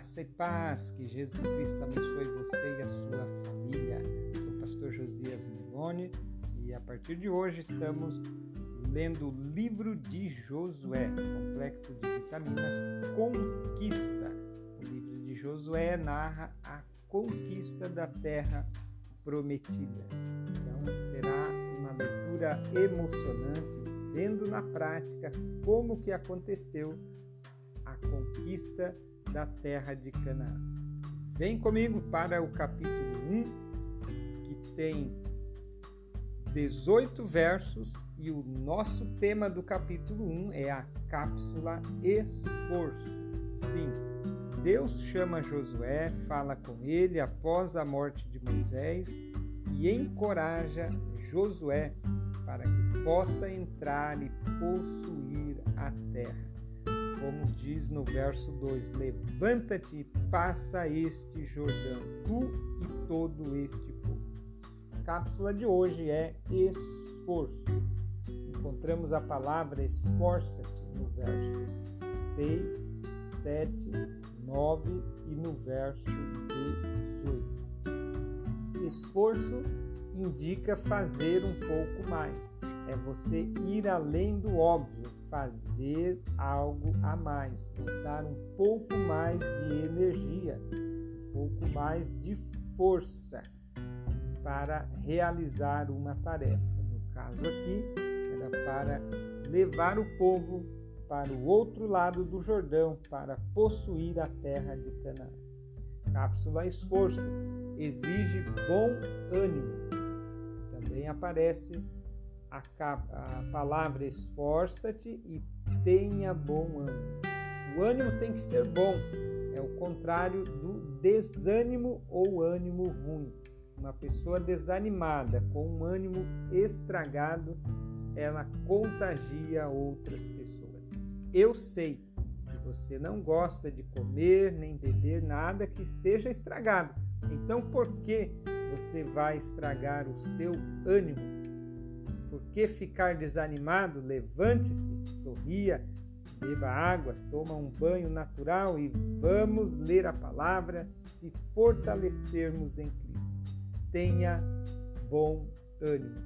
Graça e paz, que Jesus Cristo abençoe você e a sua família. Sou o pastor Josias Milone e a partir de hoje estamos lendo o livro de Josué, Complexo de Vitaminas Conquista. O livro de Josué narra a conquista da terra prometida. Então será uma leitura emocionante, vendo na prática como que aconteceu a conquista da terra de Canaã. Vem comigo para o capítulo 1, que tem 18 versos e o nosso tema do capítulo 1 é a cápsula esforço. Sim, Deus chama Josué, fala com ele após a morte de Moisés e encoraja Josué para que possa entrar e possuir a terra como diz no verso 2: Levanta-te e passa este Jordão, tu e todo este povo. A cápsula de hoje é esforço. Encontramos a palavra esforça-te no verso 6, 7, 9 e no verso 18. Esforço indica fazer um pouco mais, é você ir além do óbvio, fazer algo a mais, botar um pouco mais de energia, um pouco mais de força para realizar uma tarefa. No caso aqui, era para levar o povo para o outro lado do Jordão, para possuir a terra de Canaã. Cápsula esforço exige bom ânimo. Também aparece a, a palavra esforça-te e tenha bom ânimo. O ânimo tem que ser bom, é o contrário do desânimo ou ânimo ruim. Uma pessoa desanimada, com um ânimo estragado, ela contagia outras pessoas. Eu sei que você não gosta de comer nem beber nada que esteja estragado. Então, por que você vai estragar o seu ânimo? Por que ficar desanimado? Levante-se, sorria, beba água, toma um banho natural e vamos ler a palavra, se fortalecermos em Cristo. Tenha bom ânimo.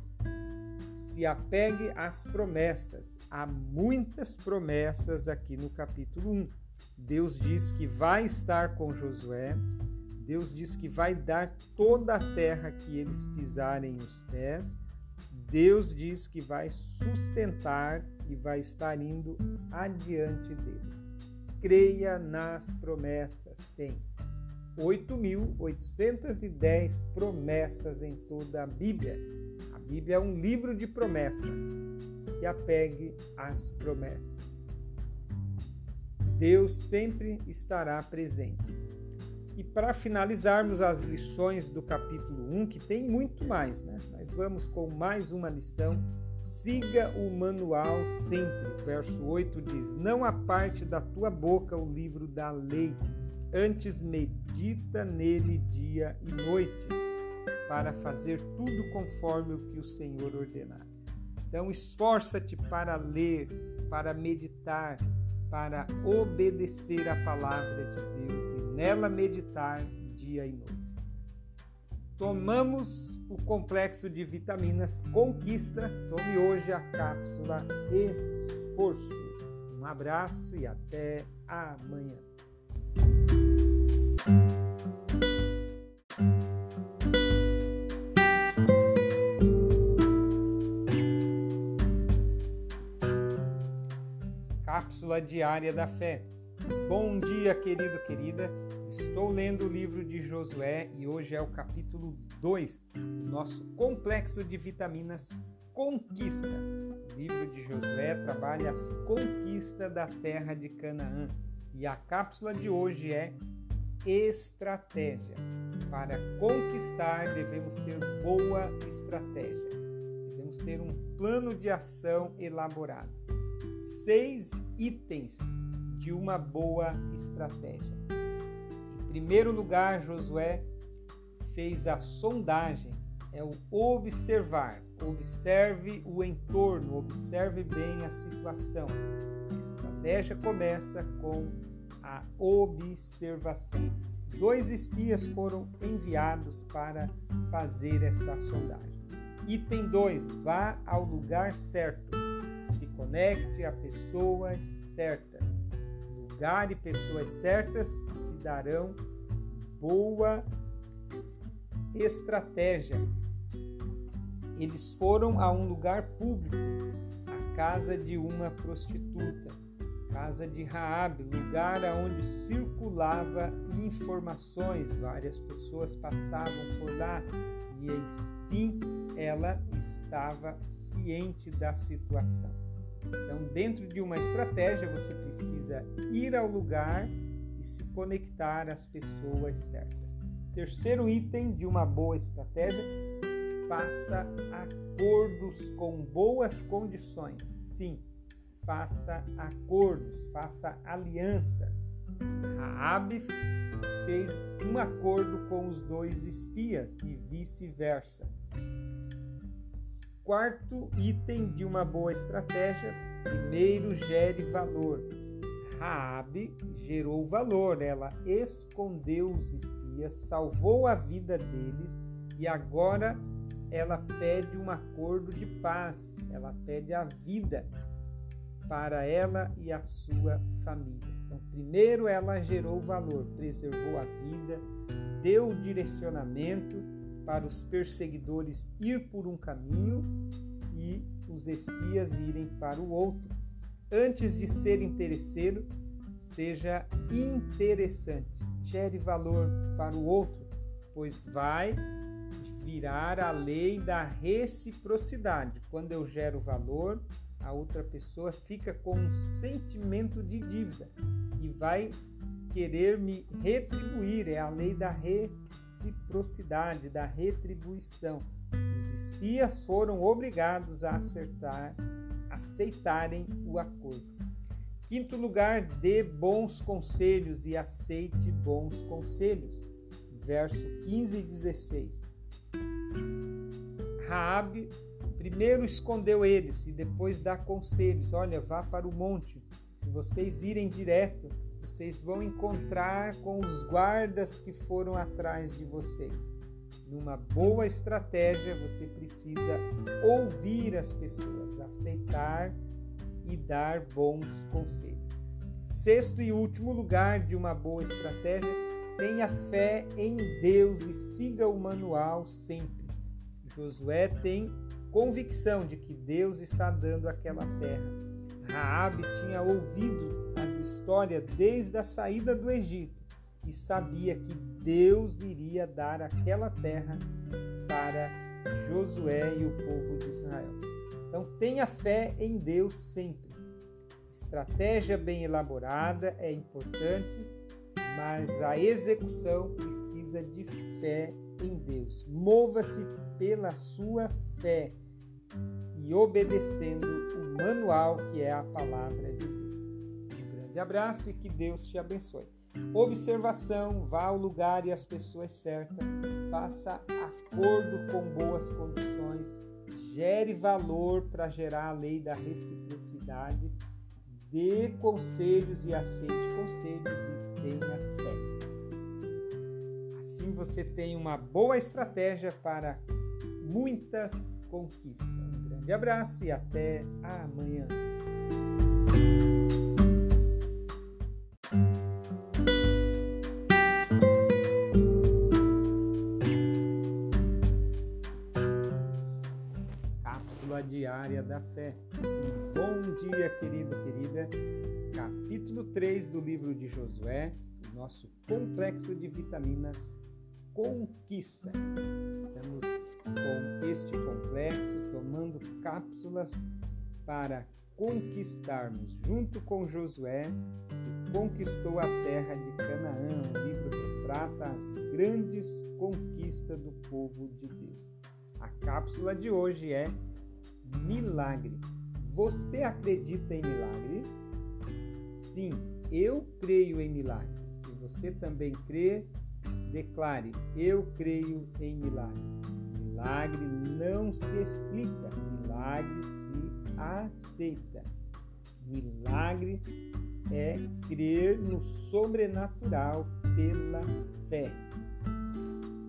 Se apegue às promessas. Há muitas promessas aqui no capítulo 1. Deus diz que vai estar com Josué. Deus diz que vai dar toda a terra que eles pisarem os pés. Deus diz que vai sustentar e vai estar indo adiante deles. Creia nas promessas. Tem 8.810 promessas em toda a Bíblia. A Bíblia é um livro de promessa. Se apegue às promessas. Deus sempre estará presente. E para finalizarmos as lições do capítulo 1, que tem muito mais, né? Mas vamos com mais uma lição. Siga o manual sempre. Verso 8 diz: Não aparte da tua boca o livro da lei, antes medita nele dia e noite, para fazer tudo conforme o que o Senhor ordenar. Então, esforça-te para ler, para meditar, para obedecer a palavra de Deus nela meditar dia e noite. Tomamos o complexo de vitaminas Conquista. Tome hoje a cápsula Esforço. Um abraço e até amanhã. Cápsula diária da fé. Bom dia, querido, querida. Estou lendo o livro de Josué e hoje é o capítulo 2, nosso complexo de vitaminas Conquista. O livro de Josué trabalha as conquistas da terra de Canaã e a cápsula de hoje é estratégia. Para conquistar, devemos ter boa estratégia. Devemos ter um plano de ação elaborado. Seis itens de uma boa estratégia. Primeiro lugar, Josué fez a sondagem, é o observar. Observe o entorno, observe bem a situação. A estratégia começa com a observação. Dois espias foram enviados para fazer essa sondagem. Item 2: vá ao lugar certo. Se conecte a pessoas certas. Lugar e pessoas certas darão boa estratégia. Eles foram a um lugar público, a casa de uma prostituta, casa de Raab, lugar onde circulava informações, várias pessoas passavam por lá e enfim ela estava ciente da situação. Então, dentro de uma estratégia, você precisa ir ao lugar se conectar às pessoas certas. Terceiro item de uma boa estratégia: faça acordos com boas condições. Sim, faça acordos, faça aliança. Raabe fez um acordo com os dois espias e vice-versa. Quarto item de uma boa estratégia: primeiro gere valor. Raabe gerou valor, ela escondeu os espias, salvou a vida deles e agora ela pede um acordo de paz, ela pede a vida para ela e a sua família. Então, primeiro ela gerou valor, preservou a vida, deu direcionamento para os perseguidores ir por um caminho e os espias irem para o outro. Antes de ser interesseiro, seja interessante, gere valor para o outro, pois vai virar a lei da reciprocidade. Quando eu gero valor, a outra pessoa fica com um sentimento de dívida e vai querer me retribuir. É a lei da reciprocidade, da retribuição. Os espias foram obrigados a acertar, aceitarem o acordo. Quinto lugar, dê bons conselhos e aceite bons conselhos. Verso 15 e 16. Raabe primeiro escondeu eles e depois dá conselhos. Olha, vá para o monte. Se vocês irem direto, vocês vão encontrar com os guardas que foram atrás de vocês. Numa boa estratégia, você precisa ouvir as pessoas, aceitar e dar bons conselhos. Sexto e último lugar de uma boa estratégia, tenha fé em Deus e siga o manual sempre. Josué tem convicção de que Deus está dando aquela terra. Raabe tinha ouvido as histórias desde a saída do Egito e sabia que Deus iria dar aquela terra para Josué e o povo de Israel. Então tenha fé em Deus sempre. Estratégia bem elaborada é importante, mas a execução precisa de fé em Deus. Mova-se pela sua fé e obedecendo o manual que é a palavra de Deus. Um grande abraço e que Deus te abençoe. Observação: vá ao lugar e às pessoas certas, faça acordo com boas condições, gere valor para gerar a lei da reciprocidade, dê conselhos e aceite conselhos e tenha fé. Assim você tem uma boa estratégia para muitas conquistas. Um grande abraço e até amanhã. Josué, o nosso complexo de vitaminas conquista. Estamos com este complexo, tomando cápsulas para conquistarmos, junto com Josué, que conquistou a terra de Canaã. O livro retrata as grandes conquistas do povo de Deus. A cápsula de hoje é milagre. Você acredita em milagre? Sim, eu creio em milagre. Se você também crê, declare: Eu creio em milagre. Milagre não se explica, milagre se aceita. Milagre é crer no sobrenatural pela fé.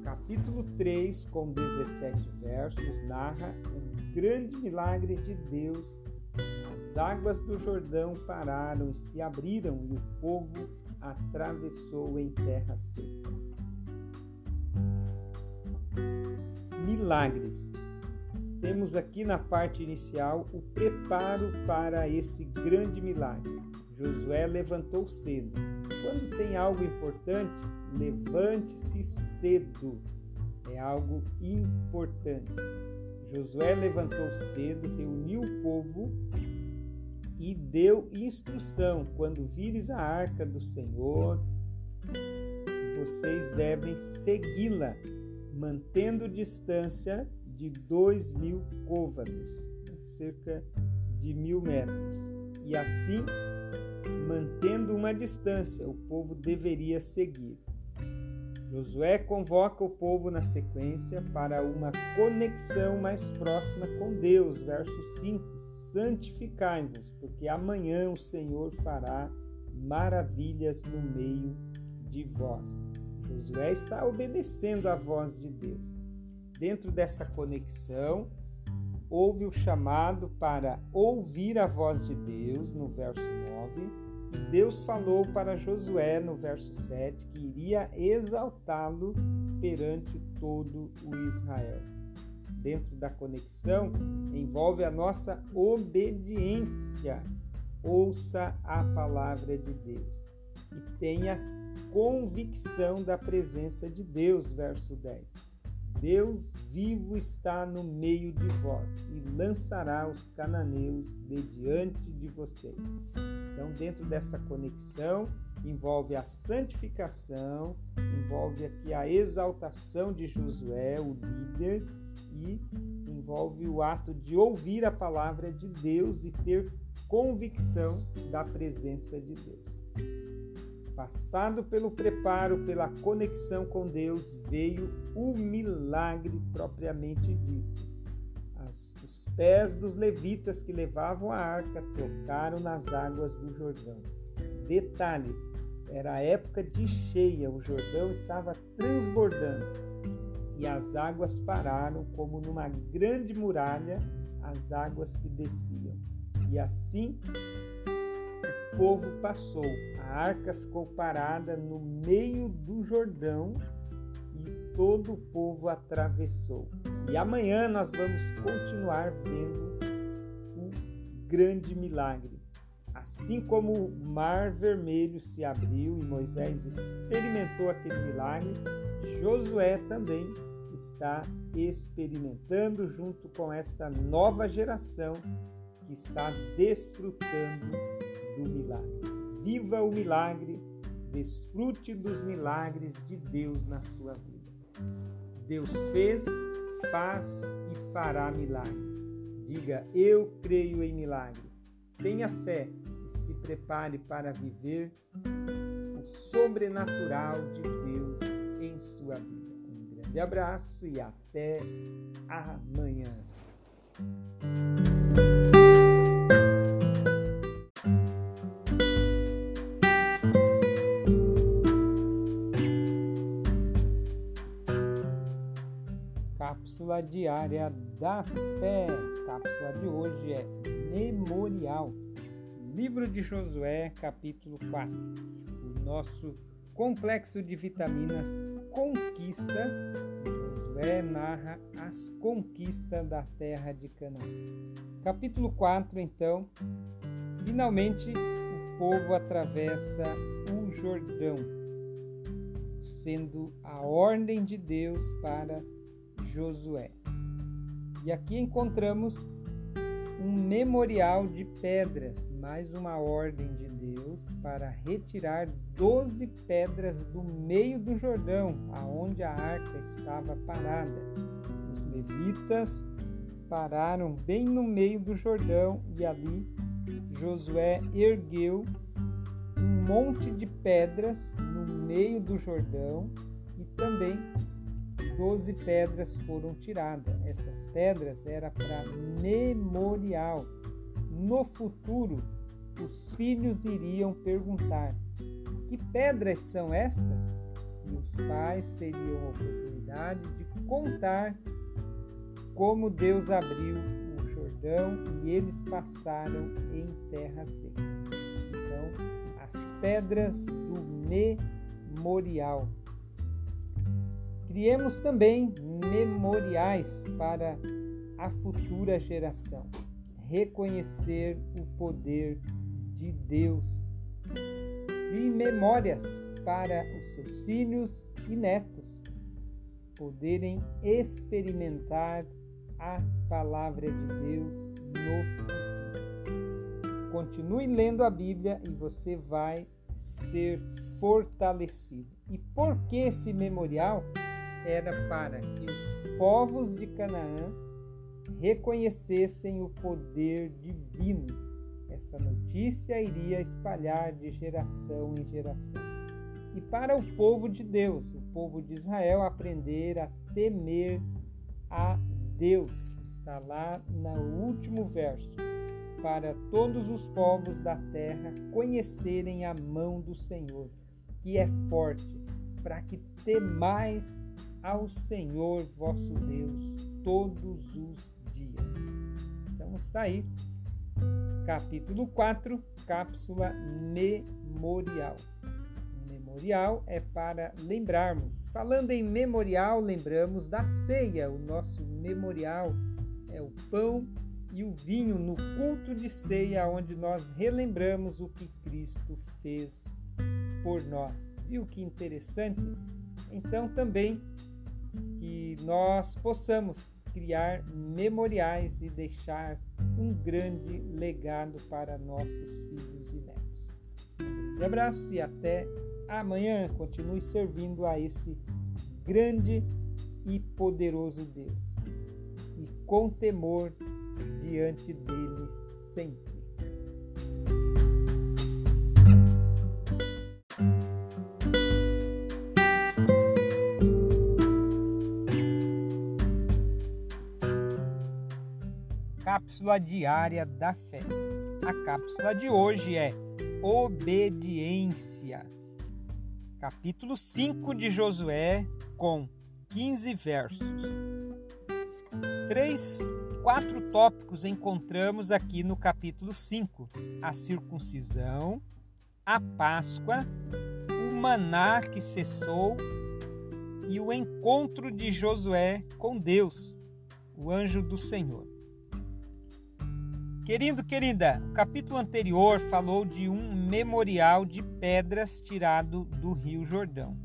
Capítulo 3, com 17 versos, narra um grande milagre de Deus. As águas do Jordão pararam e se abriram, e o povo atravessou em terra seca. Milagres. Temos aqui na parte inicial o preparo para esse grande milagre. Josué levantou cedo. Quando tem algo importante, levante-se cedo. É algo importante. Josué levantou cedo, reuniu o povo e deu instrução: quando vires a arca do Senhor, vocês devem segui-la, mantendo distância de dois mil côvados, cerca de mil metros. E assim, mantendo uma distância, o povo deveria seguir. Josué convoca o povo na sequência para uma conexão mais próxima com Deus. Verso 5: Santificai-vos, porque amanhã o Senhor fará maravilhas no meio de vós. Josué está obedecendo à voz de Deus. Dentro dessa conexão, houve o chamado para ouvir a voz de Deus, no verso 9 Deus falou para Josué no verso 7 que iria exaltá-lo perante todo o Israel. Dentro da conexão envolve a nossa obediência. Ouça a palavra de Deus e tenha convicção da presença de Deus, verso 10. Deus vivo está no meio de vós e lançará os cananeus de diante de vocês. Então, dentro dessa conexão, envolve a santificação, envolve aqui a exaltação de Josué, o líder, e envolve o ato de ouvir a palavra de Deus e ter convicção da presença de Deus. Passado pelo preparo, pela conexão com Deus, veio o milagre propriamente dito as, os pés dos levitas que levavam a arca tocaram nas águas do Jordão. Detalhe: era a época de cheia, o Jordão estava transbordando e as águas pararam como numa grande muralha as águas que desciam. E assim povo passou. A arca ficou parada no meio do Jordão e todo o povo atravessou. E amanhã nós vamos continuar vendo um grande milagre. Assim como o Mar Vermelho se abriu e Moisés experimentou aquele milagre, Josué também está experimentando junto com esta nova geração que está desfrutando do milagre. Viva o milagre, desfrute dos milagres de Deus na sua vida. Deus fez, faz e fará milagre. Diga: Eu creio em milagre. Tenha fé e se prepare para viver o sobrenatural de Deus em sua vida. Um grande abraço e até amanhã. Cápsula diária da fé. Cápsula de hoje é Memorial. Livro de Josué, capítulo 4. O nosso complexo de vitaminas Conquista. Josué narra as conquistas da terra de Canaã. Capítulo 4, então. Finalmente, o povo atravessa o Jordão, sendo a ordem de Deus para Josué. E aqui encontramos um memorial de pedras, mais uma ordem de Deus para retirar doze pedras do meio do Jordão, aonde a arca estava parada. Os levitas pararam bem no meio do Jordão e ali Josué ergueu um monte de pedras no meio do Jordão e também doze pedras foram tiradas. Essas pedras eram para memorial. No futuro, os filhos iriam perguntar: Que pedras são estas? E os pais teriam a oportunidade de contar como Deus abriu o Jordão e eles passaram em terra seca. Então, as pedras do memorial. Criemos também memoriais para a futura geração. Reconhecer o poder de Deus. E memórias para os seus filhos e netos poderem experimentar a palavra de Deus no futuro. Continue lendo a Bíblia e você vai ser fortalecido. E por que esse memorial? Era para que os povos de Canaã reconhecessem o poder divino. Essa notícia iria espalhar de geração em geração. E para o povo de Deus, o povo de Israel, aprender a temer a Deus. Está lá no último verso. Para todos os povos da terra conhecerem a mão do Senhor, que é forte, para que temais ao Senhor vosso Deus todos os dias. Então está aí, capítulo 4, cápsula memorial memorial é para lembrarmos. Falando em memorial, lembramos da ceia. O nosso memorial é o pão e o vinho no culto de ceia, onde nós relembramos o que Cristo fez por nós. Viu que interessante? Então, também que nós possamos criar memoriais e deixar um grande legado para nossos filhos e netos. Um grande abraço e até amanhã continue servindo a esse grande e poderoso Deus e com temor diante dele sempre. Cápsula diária da fé. A cápsula de hoje é obediência capítulo 5 de Josué, com 15 versos. Três, quatro tópicos encontramos aqui no capítulo 5: a circuncisão, a Páscoa, o maná que cessou e o encontro de Josué com Deus, o anjo do Senhor. Querido, querida, o capítulo anterior falou de um memorial de pedras tirado do Rio Jordão.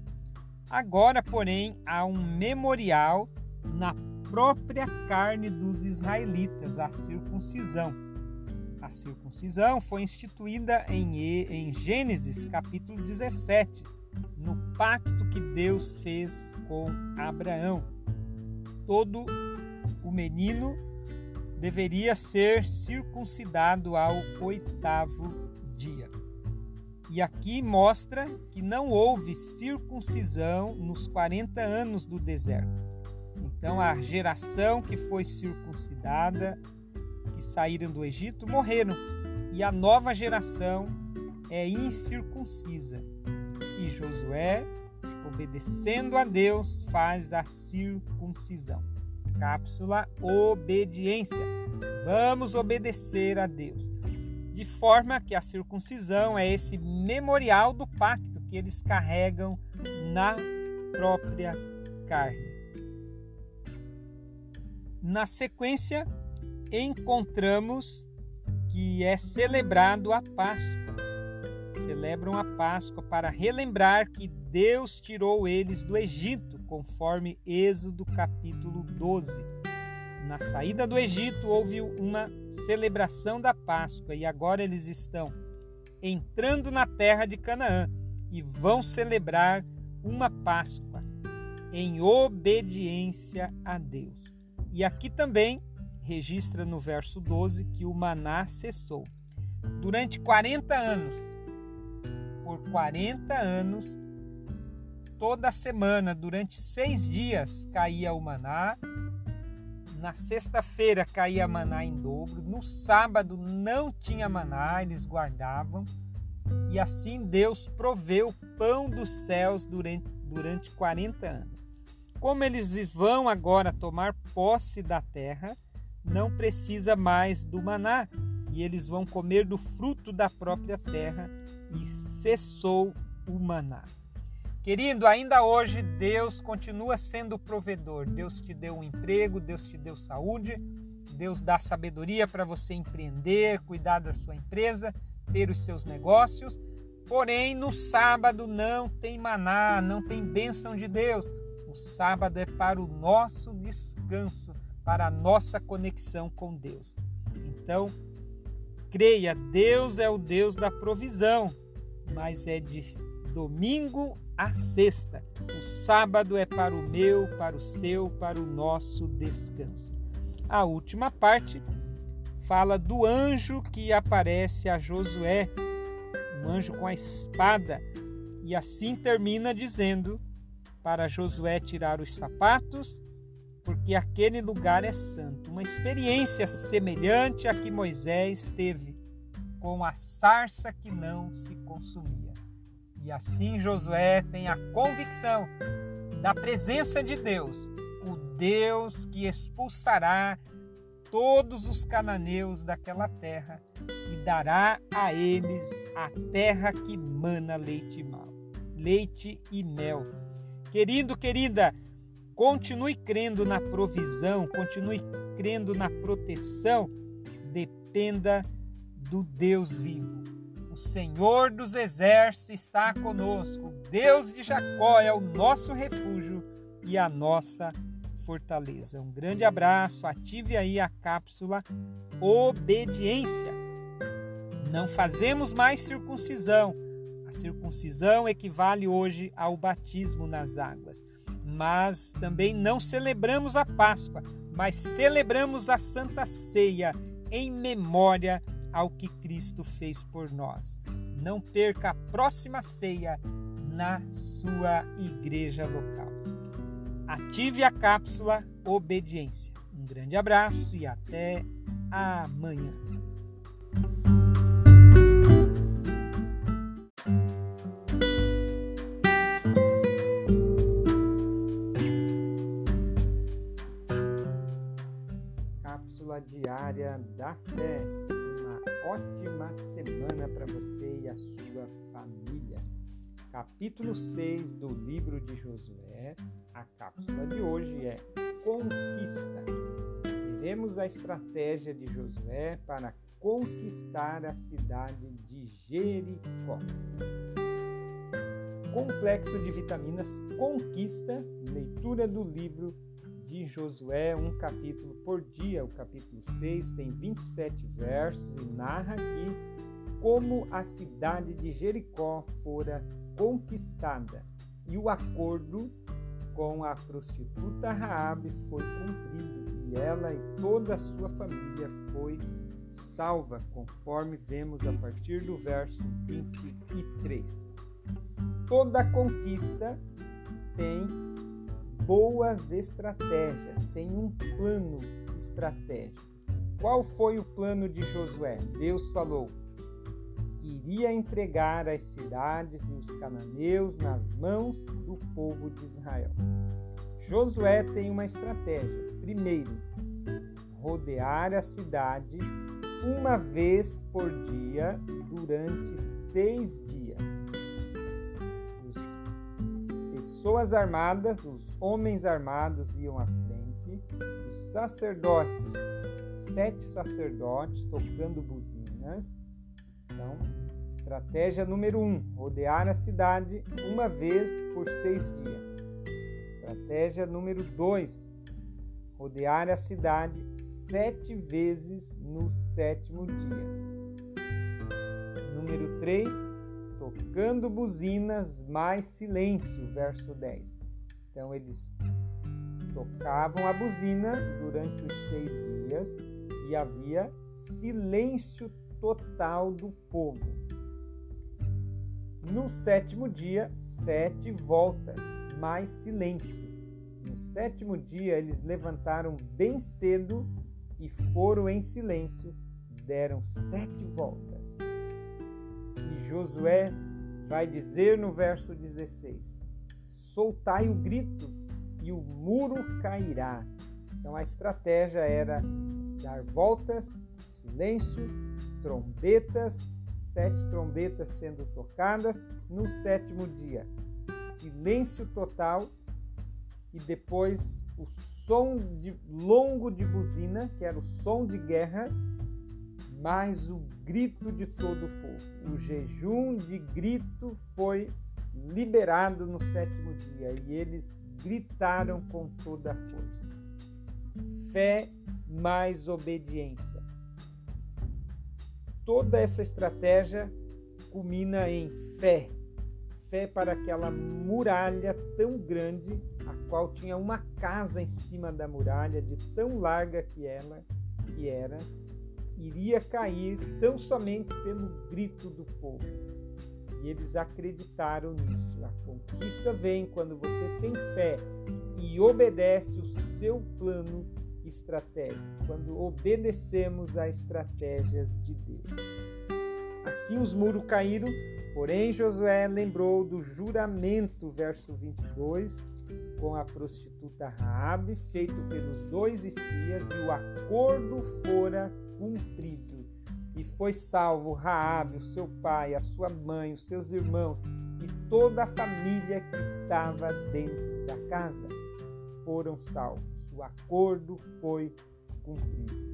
Agora, porém, há um memorial na própria carne dos israelitas, a circuncisão. A circuncisão foi instituída em, Gênesis capítulo 17, no pacto que Deus fez com Abraão. Todo o menino deveria ser circuncidado ao oitavo dia. E aqui mostra que não houve circuncisão nos 40 anos do deserto. Então a geração que foi circuncidada, que saíram do Egito, morreram. E a nova geração é incircuncisa. E Josué, obedecendo a Deus, faz a circuncisão cápsula Obediência. Vamos obedecer a Deus. De forma que a circuncisão é esse memorial do pacto que eles carregam na própria carne. Na sequência, encontramos que é celebrado a Páscoa. Celebram a Páscoa para relembrar que Deus tirou eles do Egito conforme Êxodo capítulo 12. Na saída do Egito houve uma celebração da Páscoa e agora eles estão entrando na terra de Canaã e vão celebrar uma Páscoa em obediência a Deus. E aqui também registra no verso 12 que o maná cessou. Durante 40 anos, por 40 anos, toda semana, durante seis dias, caía o maná. Na sexta-feira caía maná em dobro, no sábado não tinha maná, eles guardavam. E assim Deus proveu pão dos céus durante, durante 40 anos. Como eles vão agora tomar posse da terra, não precisa mais do maná, e eles vão comer do fruto da própria terra, e cessou o maná. Querido, ainda hoje Deus continua sendo o provedor. Deus te deu um emprego, Deus te deu saúde, Deus dá sabedoria para você empreender, cuidar da sua empresa, ter os seus negócios. Porém, no sábado não tem maná, não tem bênção de Deus. O sábado é para o nosso descanso, para a nossa conexão com Deus. Então, creia, Deus é o Deus da provisão, mas é de domingo a sexta. O sábado é para o meu, para o seu, para o nosso descanso. A última parte fala do anjo que aparece a Josué, um anjo com a espada, e assim termina dizendo para Josué tirar os sapatos, porque aquele lugar é santo. Uma experiência semelhante à que Moisés teve com a sarça que não se consumia. E assim Josué tem a convicção da presença de Deus, o Deus que expulsará todos os cananeus daquela terra e dará a eles a terra que mana leite e mel. Leite e mel. Querido, querida, continue crendo na provisão, continue crendo na proteção, dependa do Deus vivo. O Senhor dos exércitos está conosco. O Deus de Jacó é o nosso refúgio e a nossa fortaleza. Um grande abraço. Ative aí a cápsula obediência. Não fazemos mais circuncisão. A circuncisão equivale hoje ao batismo nas águas. Mas também não celebramos a Páscoa, mas celebramos a Santa Ceia em memória ao que Cristo fez por nós. Não perca a próxima ceia na sua igreja local. Ative a cápsula Obediência. Um grande abraço e até amanhã. Cápsula diária da fé ótima semana para você e a sua família. Capítulo 6 do livro de Josué. A cápsula de hoje é Conquista. Veremos a estratégia de Josué para conquistar a cidade de Jericó. Complexo de vitaminas Conquista, leitura do livro de Josué, um capítulo por dia. O capítulo 6 tem 27 versos e narra aqui como a cidade de Jericó fora conquistada e o acordo com a prostituta Raabe foi cumprido e ela e toda a sua família foi salva, conforme vemos a partir do verso 23. Toda conquista tem boas estratégias, tem um plano estratégico. Qual foi o plano de Josué? Deus falou que iria entregar as cidades e os cananeus nas mãos do povo de Israel. Josué tem uma estratégia. Primeiro, rodear a cidade uma vez por dia durante seis dias. Pessoas armadas, os homens armados iam à frente, os sacerdotes, sete sacerdotes tocando buzinas. Então, estratégia número um: rodear a cidade uma vez por seis dias. Estratégia número dois: rodear a cidade sete vezes no sétimo dia. Número três tocando buzinas, mais silêncio, verso 10. Então eles tocavam a buzina durante os seis dias e havia silêncio total do povo. No sétimo dia, sete voltas, mais silêncio. No sétimo dia eles levantaram bem cedo e foram em silêncio, deram sete voltas. E Josué vai dizer no verso 16: Soltai o grito e o muro cairá. Então a estratégia era dar voltas, silêncio, trombetas, sete trombetas sendo tocadas no sétimo dia. Silêncio total e depois o som de, longo de buzina, que era o som de guerra, mais o grito de todo o povo. O jejum de grito foi liberado no sétimo dia e eles gritaram com toda a força. Fé mais obediência. Toda essa estratégia culmina em fé. Fé para aquela muralha tão grande, a qual tinha uma casa em cima da muralha, de tão larga que ela que era, iria cair tão somente pelo grito do povo. E eles acreditaram nisso. A conquista vem quando você tem fé e obedece o seu plano estratégico, quando obedecemos a estratégias de Deus. Assim os muros caíram, porém Josué lembrou do juramento, verso 22, com a prostituta Raabe, feito pelos dois espias, e o acordo fora cumprido. E foi salvo Raabe, o seu pai, a sua mãe, os seus irmãos e toda a família que estava dentro da casa. Foram salvos. O acordo foi cumprido.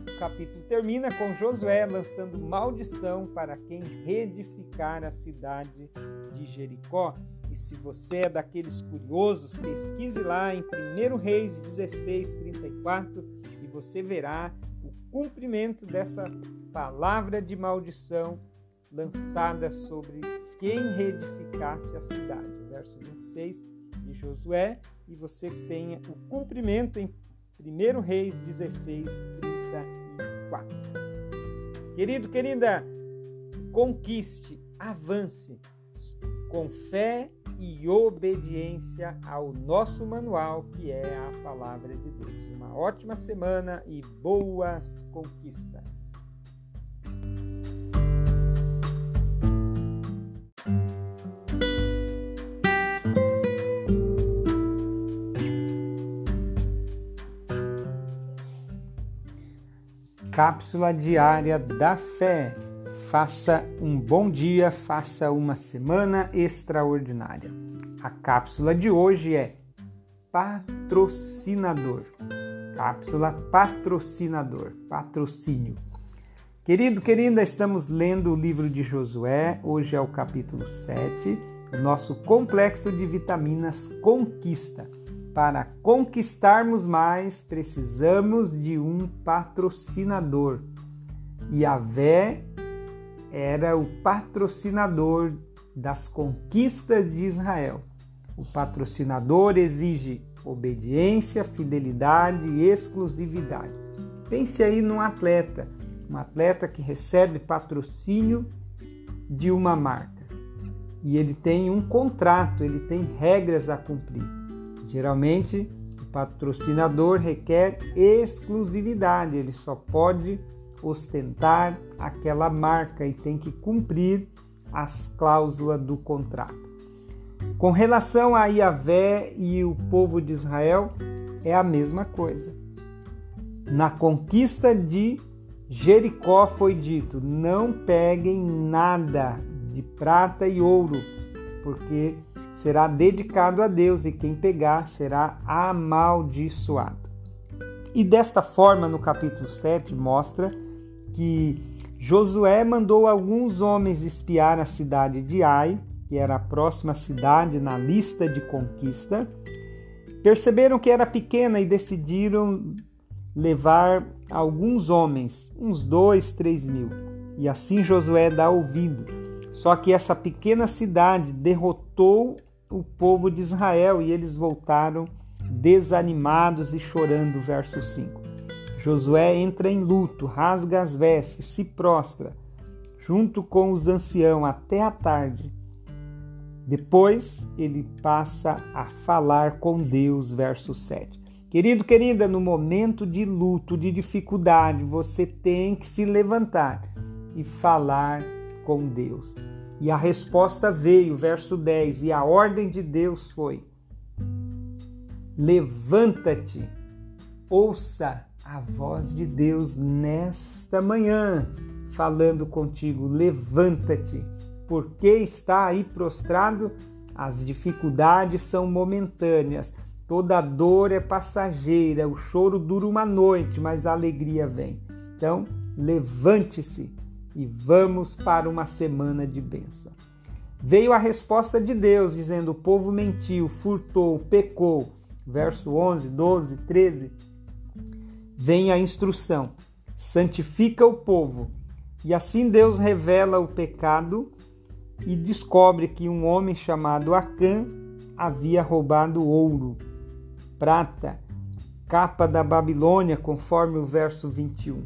O capítulo termina com Josué lançando maldição para quem reedificar a cidade de Jericó. E se você é daqueles curiosos, pesquise lá em 1 Reis 16, 34 e você verá o cumprimento dessa palavra de maldição lançada sobre quem reedificasse a cidade. Verso 26 de Josué, e você tenha o cumprimento em 1 Reis 16, 34. Querido, querida, conquiste, avance com fé e obediência ao nosso manual, que é a palavra de Deus. Uma ótima semana e boas conquistas. Cápsula diária da fé. Faça um bom dia, faça uma semana extraordinária. A cápsula de hoje é patrocinador. Cápsula patrocinador, patrocínio. Querido, querida, estamos lendo o livro de Josué, hoje é o capítulo 7, o nosso complexo de vitaminas Conquista. Para conquistarmos mais, precisamos de um patrocinador. E Yahvé era o patrocinador das conquistas de Israel. O patrocinador exige obediência, fidelidade e exclusividade. Pense aí num atleta, um atleta que recebe patrocínio de uma marca. E ele tem um contrato, ele tem regras a cumprir. Geralmente, o patrocinador requer exclusividade, ele só pode ostentar aquela marca e tem que cumprir as cláusulas do contrato. Com relação a Iavé e o povo de Israel, é a mesma coisa. Na conquista de Jericó foi dito: não peguem nada de prata e ouro, porque será dedicado a Deus e quem pegar será amaldiçoado. E desta forma, no capítulo 7, mostra que Josué mandou alguns homens espiar a cidade de Ai, que era a próxima cidade na lista de conquista. Perceberam que era pequena e decidiram levar alguns homens, uns dois, três mil. E assim Josué dá ouvido. Só que essa pequena cidade derrotou o povo de Israel e eles voltaram desanimados e chorando. Verso 5. Josué entra em luto, rasga as vestes, se prostra, junto com os anciãos até a tarde. Depois ele passa a falar com Deus, verso 7. Querido, querida, no momento de luto, de dificuldade, você tem que se levantar e falar com Deus. E a resposta veio, verso 10, e a ordem de Deus foi: Levanta-te, ouça a voz de Deus nesta manhã, falando contigo: Levanta-te porque está aí prostrado? As dificuldades são momentâneas, toda dor é passageira, o choro dura uma noite, mas a alegria vem. Então, levante-se e vamos para uma semana de bênção. Veio a resposta de Deus, dizendo: O povo mentiu, furtou, pecou. Verso 11, 12, 13. Vem a instrução: santifica o povo. E assim Deus revela o pecado e descobre que um homem chamado Acã havia roubado ouro, prata, capa da Babilônia, conforme o verso 21.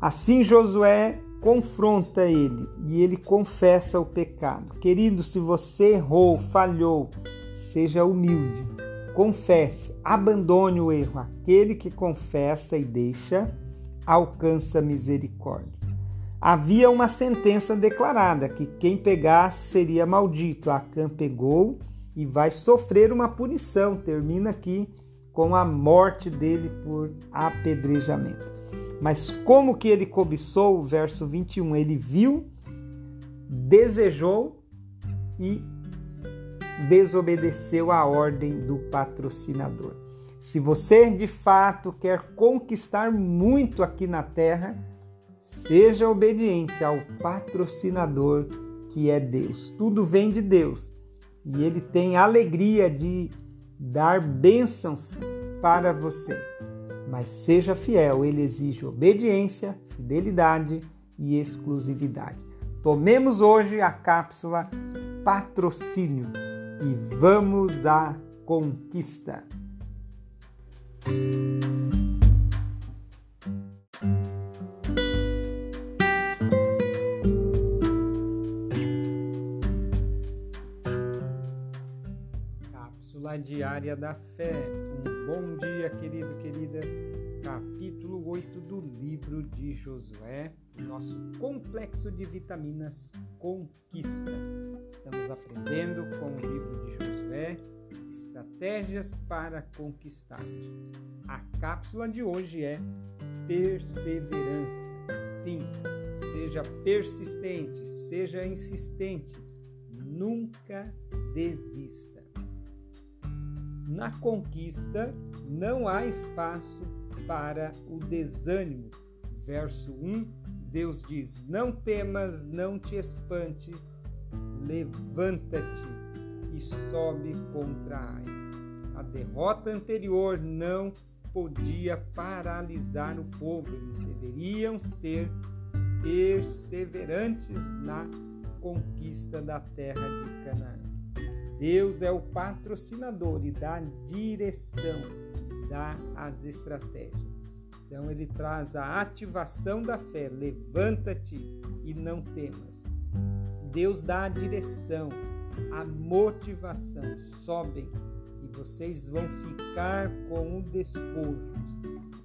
Assim Josué confronta ele e ele confessa o pecado. Querido, se você errou, falhou, seja humilde, confesse, abandone o erro. Aquele que confessa e deixa alcança misericórdia havia uma sentença declarada que quem pegasse seria maldito. Acã pegou e vai sofrer uma punição. Termina aqui com a morte dele por apedrejamento. Mas como que ele cobiçou, verso 21, ele viu, desejou e desobedeceu a ordem do patrocinador. Se você de fato quer conquistar muito aqui na terra, Seja obediente ao patrocinador que é Deus. Tudo vem de Deus e Ele tem alegria de dar bênçãos para você. Mas seja fiel, Ele exige obediência, fidelidade e exclusividade. Tomemos hoje a cápsula Patrocínio e vamos à conquista. Diária da Fé. Um bom dia, querido, querida. Capítulo 8 do livro de Josué, nosso complexo de vitaminas Conquista. Estamos aprendendo com o livro de Josué estratégias para conquistarmos. A cápsula de hoje é perseverança. Sim, seja persistente, seja insistente, nunca desista. Na conquista não há espaço para o desânimo. Verso 1, Deus diz: Não temas, não te espante, levanta-te e sobe contra Ai. A derrota anterior não podia paralisar o povo, eles deveriam ser perseverantes na conquista da terra de Canaã. Deus é o patrocinador e dá direção, dá as estratégias. Então ele traz a ativação da fé, levanta-te e não temas. Deus dá a direção, a motivação, sobem e vocês vão ficar com o despojo.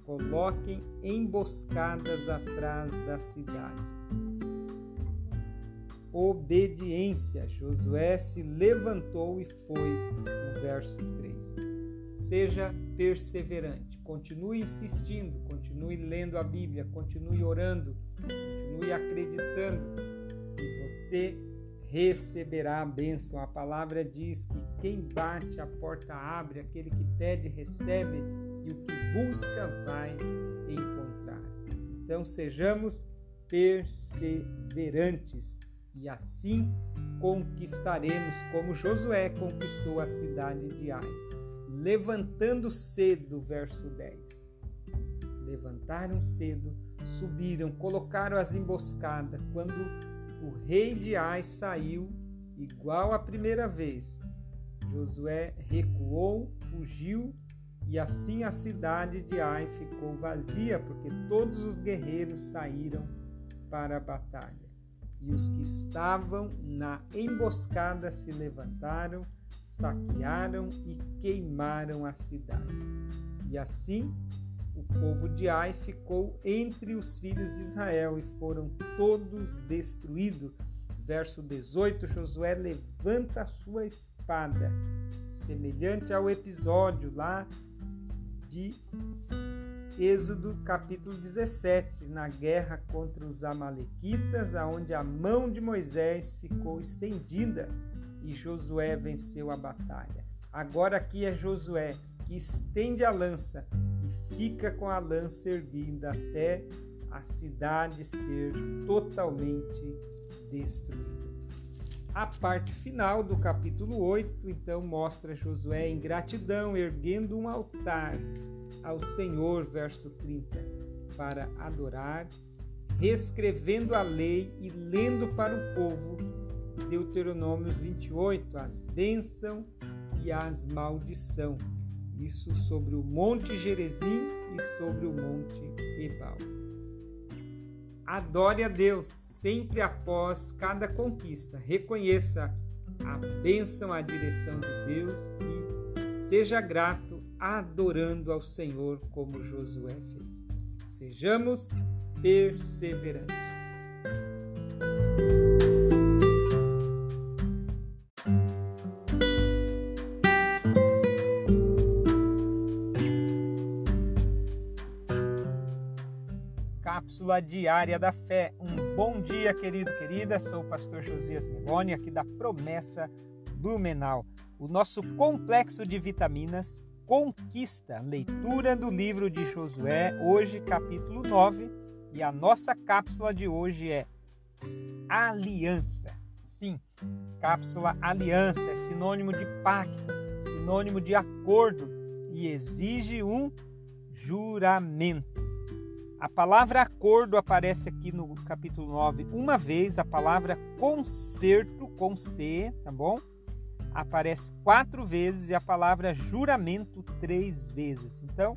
Coloquem emboscadas atrás da cidade obediência. Josué se levantou e foi, no verso 3. Seja perseverante, continue insistindo, continue lendo a Bíblia, continue orando, continue acreditando e você receberá a bênção. A palavra diz que quem bate, a porta abre, aquele que pede, recebe e o que busca vai encontrar. Então sejamos perseverantes e assim conquistaremos como Josué conquistou a cidade de Ai. Levantando cedo, verso 10. Levantaram cedo, subiram, colocaram as emboscadas. Quando o rei de Ai saiu, igual a primeira vez, Josué recuou, fugiu e assim a cidade de Ai ficou vazia, porque todos os guerreiros saíram para a batalha. E os que estavam na emboscada se levantaram, saquearam e queimaram a cidade. E assim o povo de Ai ficou entre os filhos de Israel e foram todos destruídos. Verso 18: Josué levanta a sua espada, semelhante ao episódio lá de Êxodo capítulo 17, na guerra contra os Amalequitas, aonde a mão de Moisés ficou estendida e Josué venceu a batalha. Agora aqui é Josué que estende a lança e fica com a lança erguida até a cidade ser totalmente destruída. A parte final do capítulo 8 então mostra Josué em gratidão erguendo um altar ao Senhor, verso 30, para adorar, reescrevendo a lei e lendo para o povo Deuteronômio 28, as bênçãos e as maldição. Isso sobre o Monte Gerezim e sobre o Monte Ebal. Adore a Deus sempre após cada conquista. Reconheça a bênção, a direção de Deus e seja grato adorando ao Senhor como Josué fez. Sejamos perseverantes. Cápsula Diária da Fé. Um bom dia, querido, querida. Sou o pastor Josias Meloni, aqui da Promessa Blumenau. O nosso complexo de vitaminas conquista. Leitura do livro de Josué, hoje capítulo 9, e a nossa cápsula de hoje é Aliança. Sim, cápsula aliança é sinônimo de pacto, sinônimo de acordo e exige um juramento. A palavra acordo aparece aqui no capítulo 9 uma vez, a palavra concerto com C, tá bom? Aparece quatro vezes e a palavra juramento três vezes. Então,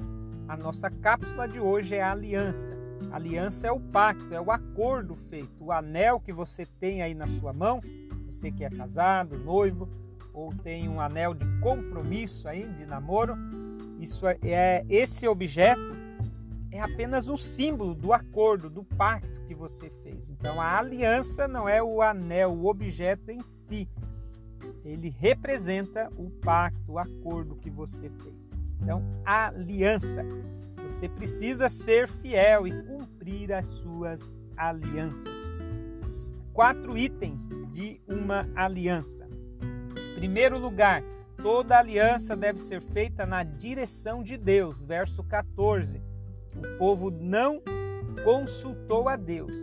a nossa cápsula de hoje é a aliança. A aliança é o pacto, é o acordo feito, o anel que você tem aí na sua mão, você que é casado, noivo, ou tem um anel de compromisso aí, de namoro, isso é, é esse objeto é apenas um símbolo do acordo, do pacto que você fez. Então a aliança não é o anel, o objeto em si, ele representa o pacto, o acordo que você fez. Então, aliança. Você precisa ser fiel e cumprir as suas alianças. Quatro itens de uma aliança. Primeiro lugar, toda aliança deve ser feita na direção de Deus. Verso 14. O povo não consultou a Deus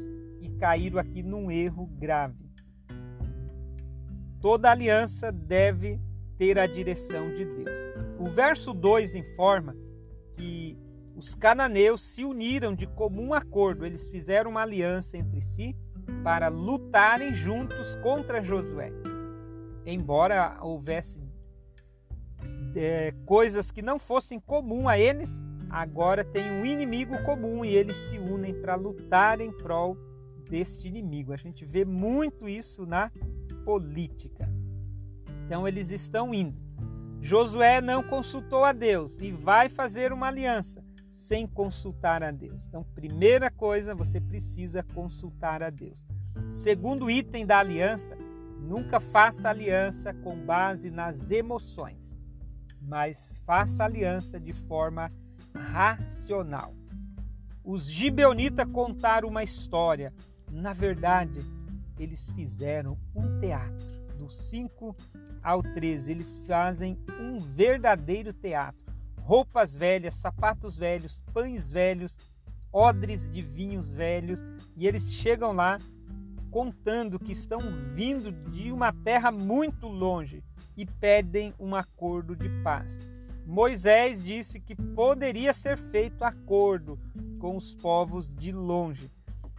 e caíram aqui num erro grave. Toda aliança deve ter a direção de Deus. O verso 2 informa que os cananeus se uniram de comum acordo, eles fizeram uma aliança entre si para lutarem juntos contra Josué. Embora houvesse é, coisas que não fossem comum a eles, agora tem um inimigo comum e eles se unem para lutar em prol deste inimigo. A gente vê muito isso na política. Então eles estão indo. Josué não consultou a Deus e vai fazer uma aliança sem consultar a Deus. Então, primeira coisa, você precisa consultar a Deus. Segundo item da aliança, nunca faça aliança com base nas emoções, mas faça aliança de forma racional. Os gibeonitas contaram uma história. Na verdade, eles fizeram um teatro. Do 5 ao 13, eles fazem um verdadeiro teatro. Roupas velhas, sapatos velhos, pães velhos, odres de vinhos velhos, e eles chegam lá contando que estão vindo de uma terra muito longe e pedem um acordo de paz. Moisés disse que poderia ser feito acordo com os povos de longe.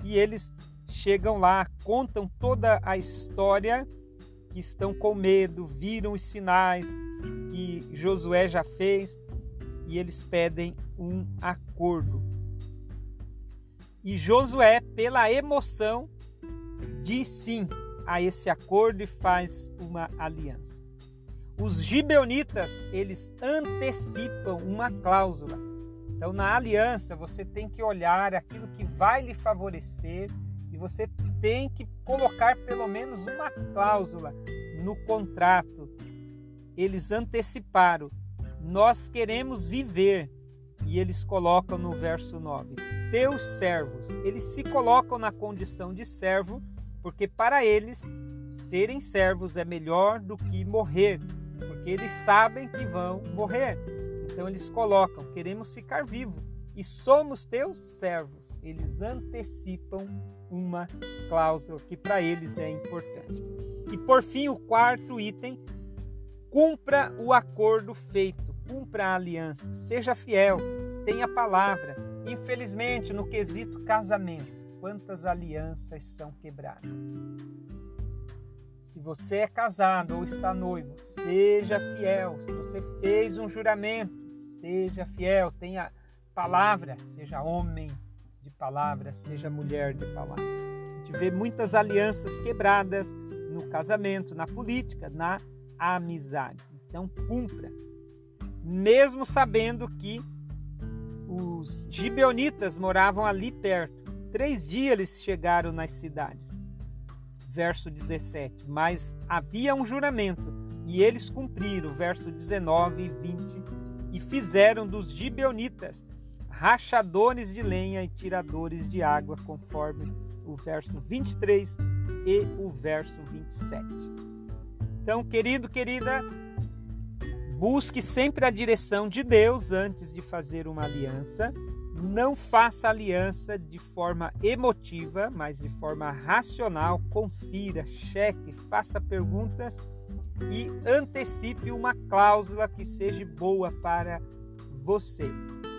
E eles chegam lá, contam toda a história, que estão com medo, viram os sinais que Josué já fez e eles pedem um acordo. E Josué, pela emoção, diz sim a esse acordo e faz uma aliança. Os gibeonitas, eles antecipam uma cláusula. Então, na aliança, você tem que olhar aquilo que vai lhe favorecer e você tem que colocar pelo menos uma cláusula no contrato. Eles anteciparam. Nós queremos viver. E eles colocam no verso 9: Teus servos. Eles se colocam na condição de servo, porque para eles serem servos é melhor do que morrer, porque eles sabem que vão morrer. Então eles colocam: queremos ficar vivo e somos teus servos. Eles antecipam uma cláusula que para eles é importante. E por fim, o quarto item: cumpra o acordo feito, cumpra a aliança, seja fiel, tenha palavra. Infelizmente, no quesito casamento, quantas alianças são quebradas? Se você é casado ou está noivo, seja fiel. Se você fez um juramento, seja fiel, tenha palavra, seja homem palavra, seja mulher de palavra. A gente vê muitas alianças quebradas no casamento, na política, na amizade. Então, cumpra. Mesmo sabendo que os gibeonitas moravam ali perto. Três dias eles chegaram nas cidades. Verso 17. Mas havia um juramento, e eles cumpriram. Verso 19 e 20. E fizeram dos gibeonitas rachadores de lenha e tiradores de água, conforme o verso 23 e o verso 27. Então, querido, querida, busque sempre a direção de Deus antes de fazer uma aliança. Não faça aliança de forma emotiva, mas de forma racional. Confira, cheque, faça perguntas e antecipe uma cláusula que seja boa para você.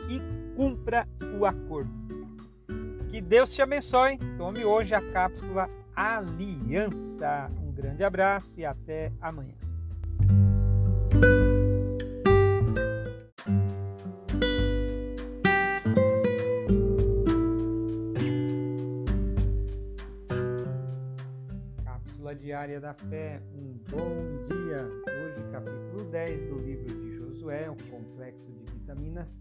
E cumpra o acordo. Que Deus te abençoe. Tome hoje a cápsula Aliança. Um grande abraço e até amanhã. Cápsula diária da fé. Um bom dia. Hoje, capítulo 10 do livro de Josué, o complexo de vitaminas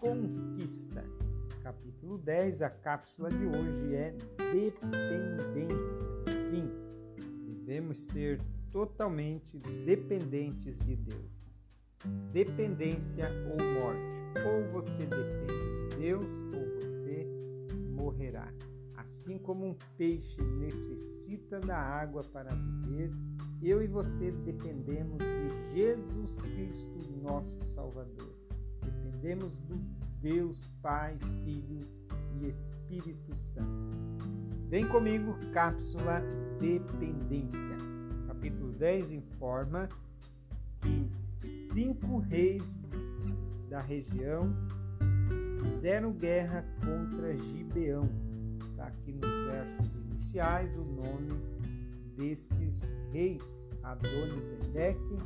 conquista. Capítulo 10, a cápsula de hoje é dependência. Sim, devemos ser totalmente dependentes de Deus. Dependência ou morte. Ou você depende de Deus ou você morrerá. Assim como um peixe necessita da água para viver, eu e você dependemos de Jesus Cristo, nosso Salvador. Dependemos do Deus Pai, Filho e Espírito Santo. Vem comigo, cápsula Dependência. Capítulo 10 informa que cinco reis da região fizeram guerra contra Gibeão. Está aqui nos versos iniciais o nome destes reis: Adonisedeque,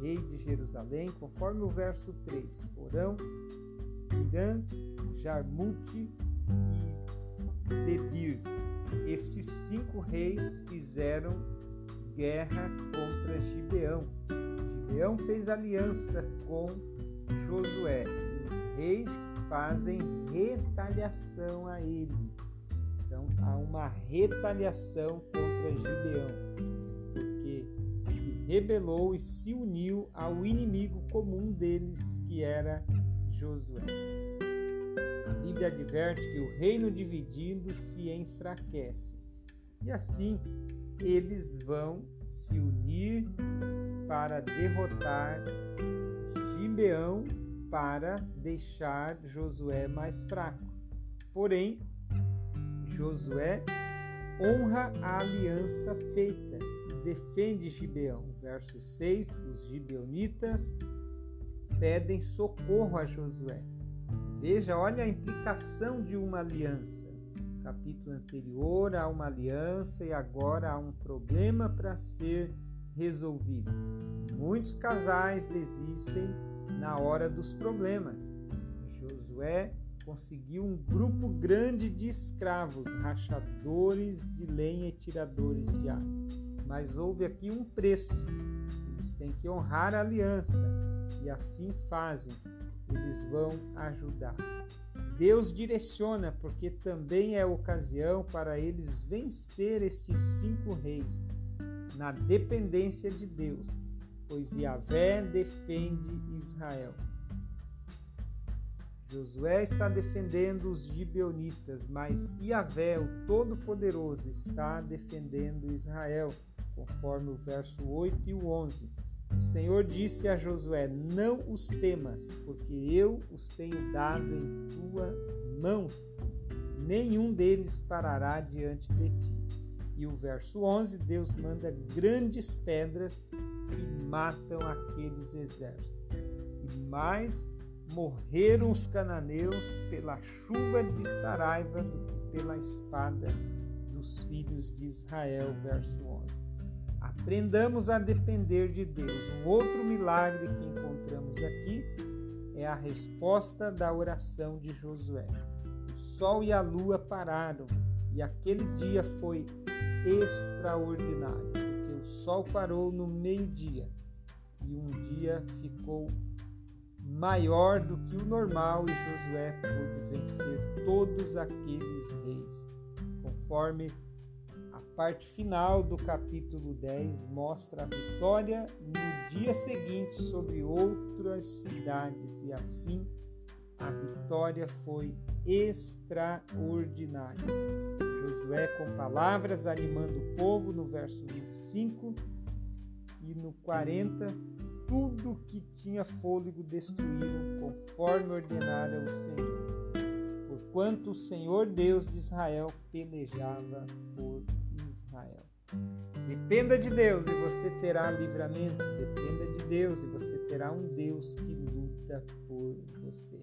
rei de Jerusalém, conforme o verso 3. Orão, Irã, Jarmute e Debir. Estes cinco reis fizeram guerra contra Gibeão. Gibeão fez aliança com Josué. Os reis fazem retaliação a ele. Então há uma retaliação contra Gibeão rebelou e se uniu ao inimigo comum deles, que era Josué. A Bíblia adverte que o reino dividido se enfraquece. E assim eles vão se unir para derrotar Gibeão para deixar Josué mais fraco. Porém, Josué honra a aliança feita defende Gibeão. Verso 6: Os gibeonitas pedem socorro a Josué. Veja, olha a implicação de uma aliança. No capítulo anterior há uma aliança e agora há um problema para ser resolvido. Muitos casais desistem na hora dos problemas. Josué conseguiu um grupo grande de escravos, rachadores de lenha e tiradores de água. Mas houve aqui um preço. Eles têm que honrar a aliança e assim fazem. Eles vão ajudar. Deus direciona, porque também é ocasião para eles vencer estes cinco reis na dependência de Deus, pois Yahvé defende Israel. Josué está defendendo os gibeonitas, mas Yahvé, o Todo-Poderoso, está defendendo Israel, conforme o verso 8 e o 11. O Senhor disse a Josué: Não os temas, porque eu os tenho dado em tuas mãos. Nenhum deles parará diante de ti. E o verso 11: Deus manda grandes pedras e matam aqueles exércitos. E mais morreram os cananeus pela chuva de Saraiva do que pela espada dos filhos de Israel. Verso 11. Aprendamos a depender de Deus. Um outro milagre que encontramos aqui é a resposta da oração de Josué. O sol e a lua pararam e aquele dia foi extraordinário, porque o sol parou no meio-dia e um dia ficou maior do que o normal e Josué pôde vencer todos aqueles reis, conforme parte final do capítulo 10 mostra a vitória no dia seguinte sobre outras cidades e assim a vitória foi extraordinária. Josué com palavras animando o povo no verso 25 e no 40 tudo que tinha fôlego destruíram, conforme ordenara o Senhor. Porquanto o Senhor Deus de Israel pelejava por. Dependa de Deus e você terá livramento. Dependa de Deus e você terá um Deus que luta por você.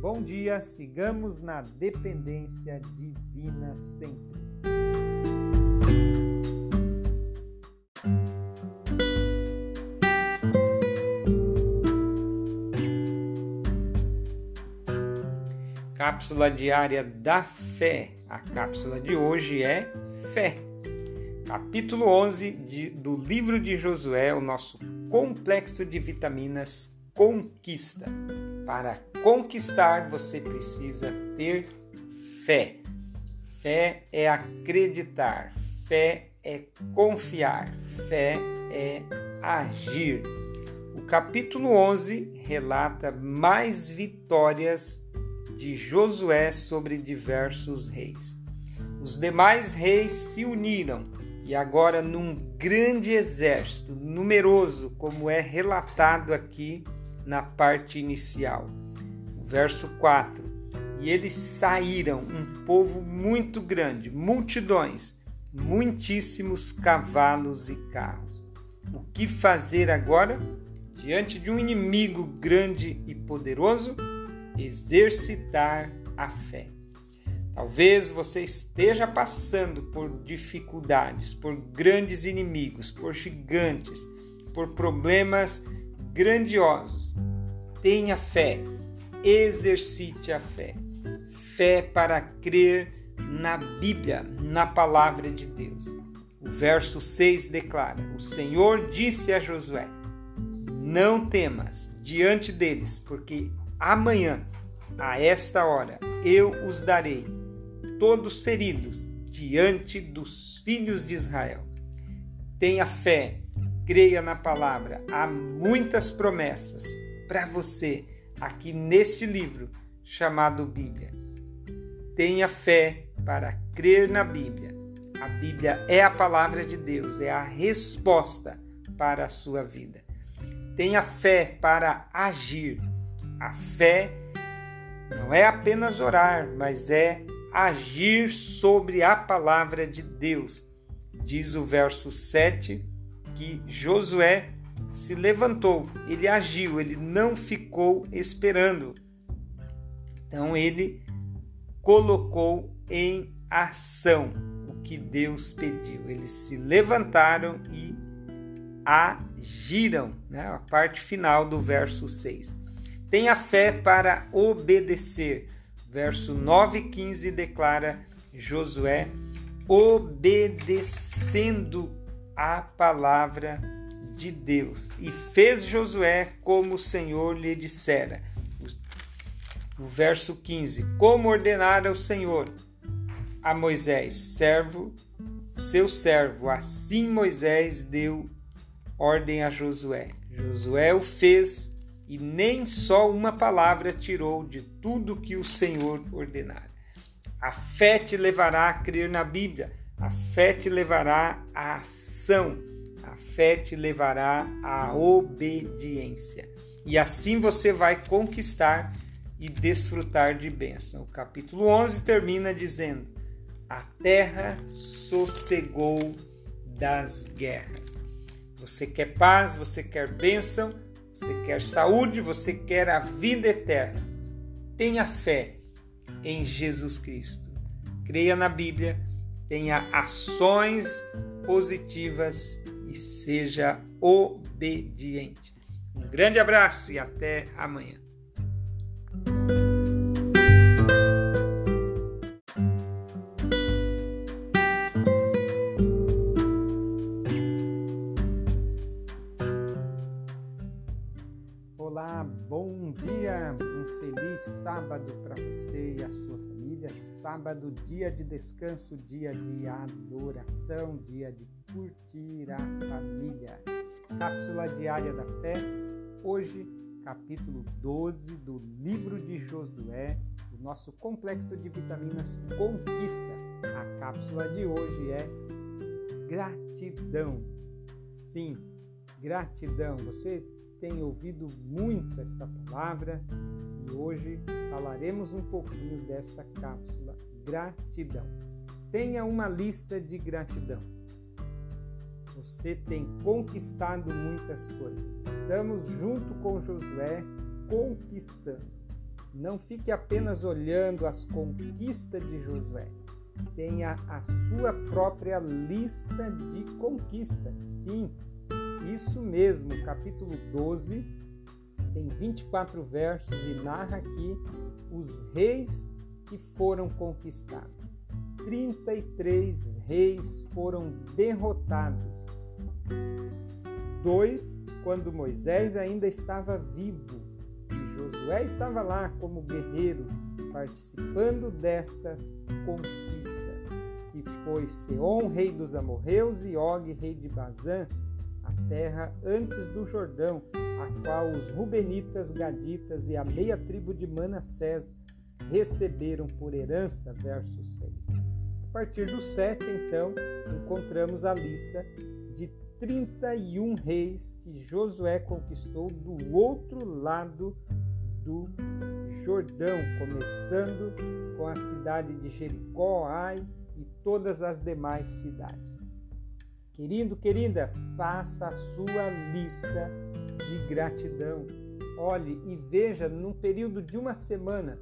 Bom dia, sigamos na dependência divina sempre. Cápsula diária da fé. A cápsula de hoje é Fé. Capítulo 11 de, do livro de Josué, o nosso complexo de vitaminas Conquista. Para conquistar, você precisa ter fé. Fé é acreditar, fé é confiar, fé é agir. O capítulo 11 relata mais vitórias de Josué sobre diversos reis. Os demais reis se uniram e agora num grande exército, numeroso, como é relatado aqui na parte inicial. Verso 4. E eles saíram, um povo muito grande, multidões, muitíssimos cavalos e carros. O que fazer agora? Diante de um inimigo grande e poderoso, exercitar a fé. Talvez você esteja passando por dificuldades, por grandes inimigos, por gigantes, por problemas grandiosos. Tenha fé, exercite a fé. Fé para crer na Bíblia, na palavra de Deus. O verso 6 declara: O Senhor disse a Josué: Não temas diante deles, porque Amanhã, a esta hora, eu os darei, todos feridos, diante dos filhos de Israel. Tenha fé, creia na palavra. Há muitas promessas para você aqui neste livro chamado Bíblia. Tenha fé para crer na Bíblia. A Bíblia é a palavra de Deus, é a resposta para a sua vida. Tenha fé para agir a fé não é apenas orar, mas é agir sobre a palavra de Deus. Diz o verso 7 que Josué se levantou, ele agiu, ele não ficou esperando. Então ele colocou em ação o que Deus pediu. Eles se levantaram e agiram, né? a parte final do verso 6. Tenha fé para obedecer. Verso 9 e 15 declara Josué obedecendo a palavra de Deus. E fez Josué como o Senhor lhe dissera. O verso 15: Como ordenara o Senhor a Moisés, servo, seu servo, assim Moisés deu ordem a Josué. Josué o fez e nem só uma palavra tirou de tudo que o Senhor ordenara. A fé te levará a crer na Bíblia, a fé te levará à ação, a fé te levará à obediência. E assim você vai conquistar e desfrutar de bênção. O capítulo 11 termina dizendo: A terra sossegou das guerras. Você quer paz, você quer bênção, você quer saúde, você quer a vida eterna. Tenha fé em Jesus Cristo. Creia na Bíblia, tenha ações positivas e seja obediente. Um grande abraço e até amanhã. Sábado, dia de descanso, dia de adoração, dia de curtir a família. Cápsula diária da fé, hoje, capítulo 12 do livro de Josué, o nosso complexo de vitaminas Conquista. A cápsula de hoje é gratidão. Sim, gratidão. Você tem ouvido muito esta palavra e hoje falaremos um pouquinho desta cápsula gratidão. Tenha uma lista de gratidão. Você tem conquistado muitas coisas. Estamos junto com Josué conquistando. Não fique apenas olhando as conquistas de Josué. Tenha a sua própria lista de conquistas. Sim, isso mesmo, capítulo 12 tem 24 versos e narra aqui os reis que foram conquistados. 33 reis foram derrotados. Dois, quando Moisés ainda estava vivo e Josué estava lá como guerreiro, participando destas conquistas, que foi Seom, rei dos amorreus, e Og, rei de Bazã, terra antes do Jordão, a qual os Rubenitas, Gaditas e a meia tribo de Manassés receberam por herança. Verso 6. A partir do 7, então, encontramos a lista de 31 reis que Josué conquistou do outro lado do Jordão, começando com a cidade de Jericó, Ai e todas as demais cidades. Querido, querida, faça a sua lista de gratidão. Olhe e veja num período de uma semana.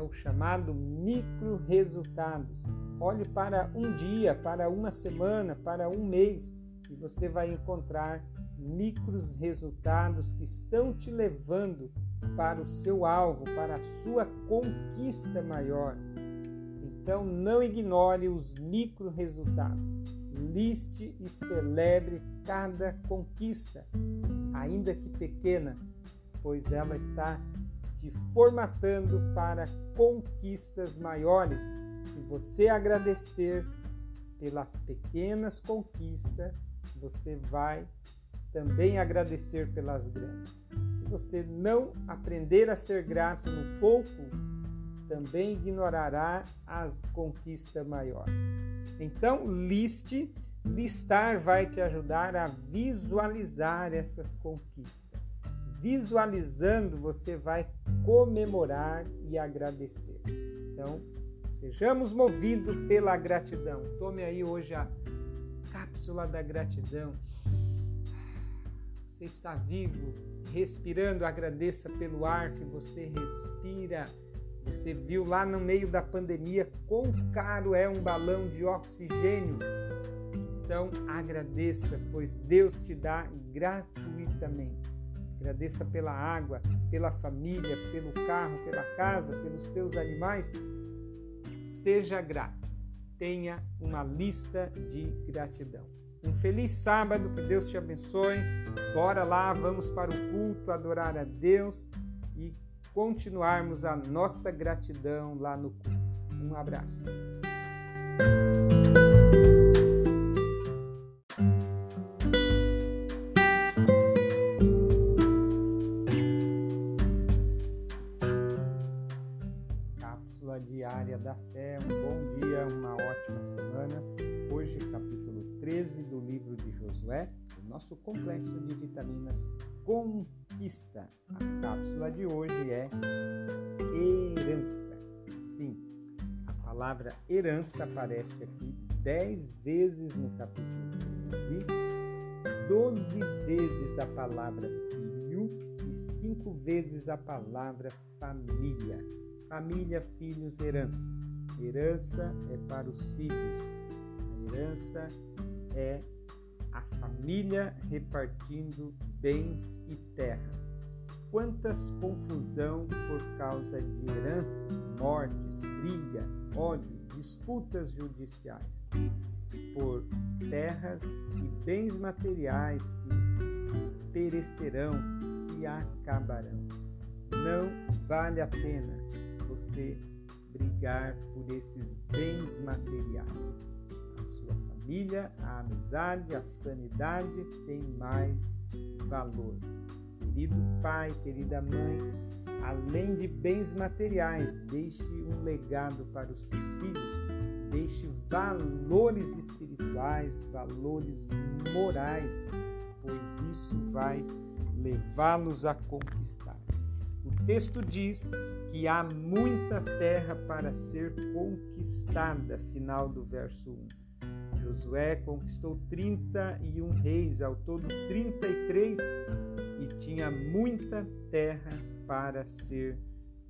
É o chamado micro resultados. Olhe para um dia, para uma semana, para um mês e você vai encontrar micros resultados que estão te levando para o seu alvo, para a sua conquista maior. Então não ignore os micro resultados. Liste e celebre cada conquista, ainda que pequena, pois ela está te formatando para conquistas maiores. Se você agradecer pelas pequenas conquistas, você vai também agradecer pelas grandes. Se você não aprender a ser grato no pouco, também ignorará as conquistas maiores. Então, liste, listar vai te ajudar a visualizar essas conquistas. Visualizando, você vai comemorar e agradecer. Então, sejamos movidos pela gratidão. Tome aí hoje a cápsula da gratidão. Você está vivo, respirando, agradeça pelo ar que você respira você viu lá no meio da pandemia quão caro é um balão de oxigênio. Então agradeça, pois Deus te dá gratuitamente. Agradeça pela água, pela família, pelo carro, pela casa, pelos teus animais. Seja grato, tenha uma lista de gratidão. Um feliz sábado, que Deus te abençoe. Bora lá, vamos para o culto, adorar a Deus e continuarmos a nossa gratidão lá no culto. Um abraço. Nosso complexo de vitaminas Conquista. A cápsula de hoje é herança. Sim, a palavra herança aparece aqui dez vezes no capítulo 13, doze vezes a palavra filho e cinco vezes a palavra família. Família, filhos, herança. Herança é para os filhos. A herança é família repartindo bens e terras. Quantas confusão por causa de herança, mortes, briga, ódio, disputas judiciais, por terras e bens materiais que perecerão, que se acabarão. Não vale a pena você brigar por esses bens materiais família, a amizade, a sanidade tem mais valor. Querido pai, querida mãe, além de bens materiais, deixe um legado para os seus filhos, deixe valores espirituais, valores morais, pois isso vai levá-los a conquistar. O texto diz que há muita terra para ser conquistada, final do verso 1. Josué conquistou 31 reis, ao todo 33, e tinha muita terra para ser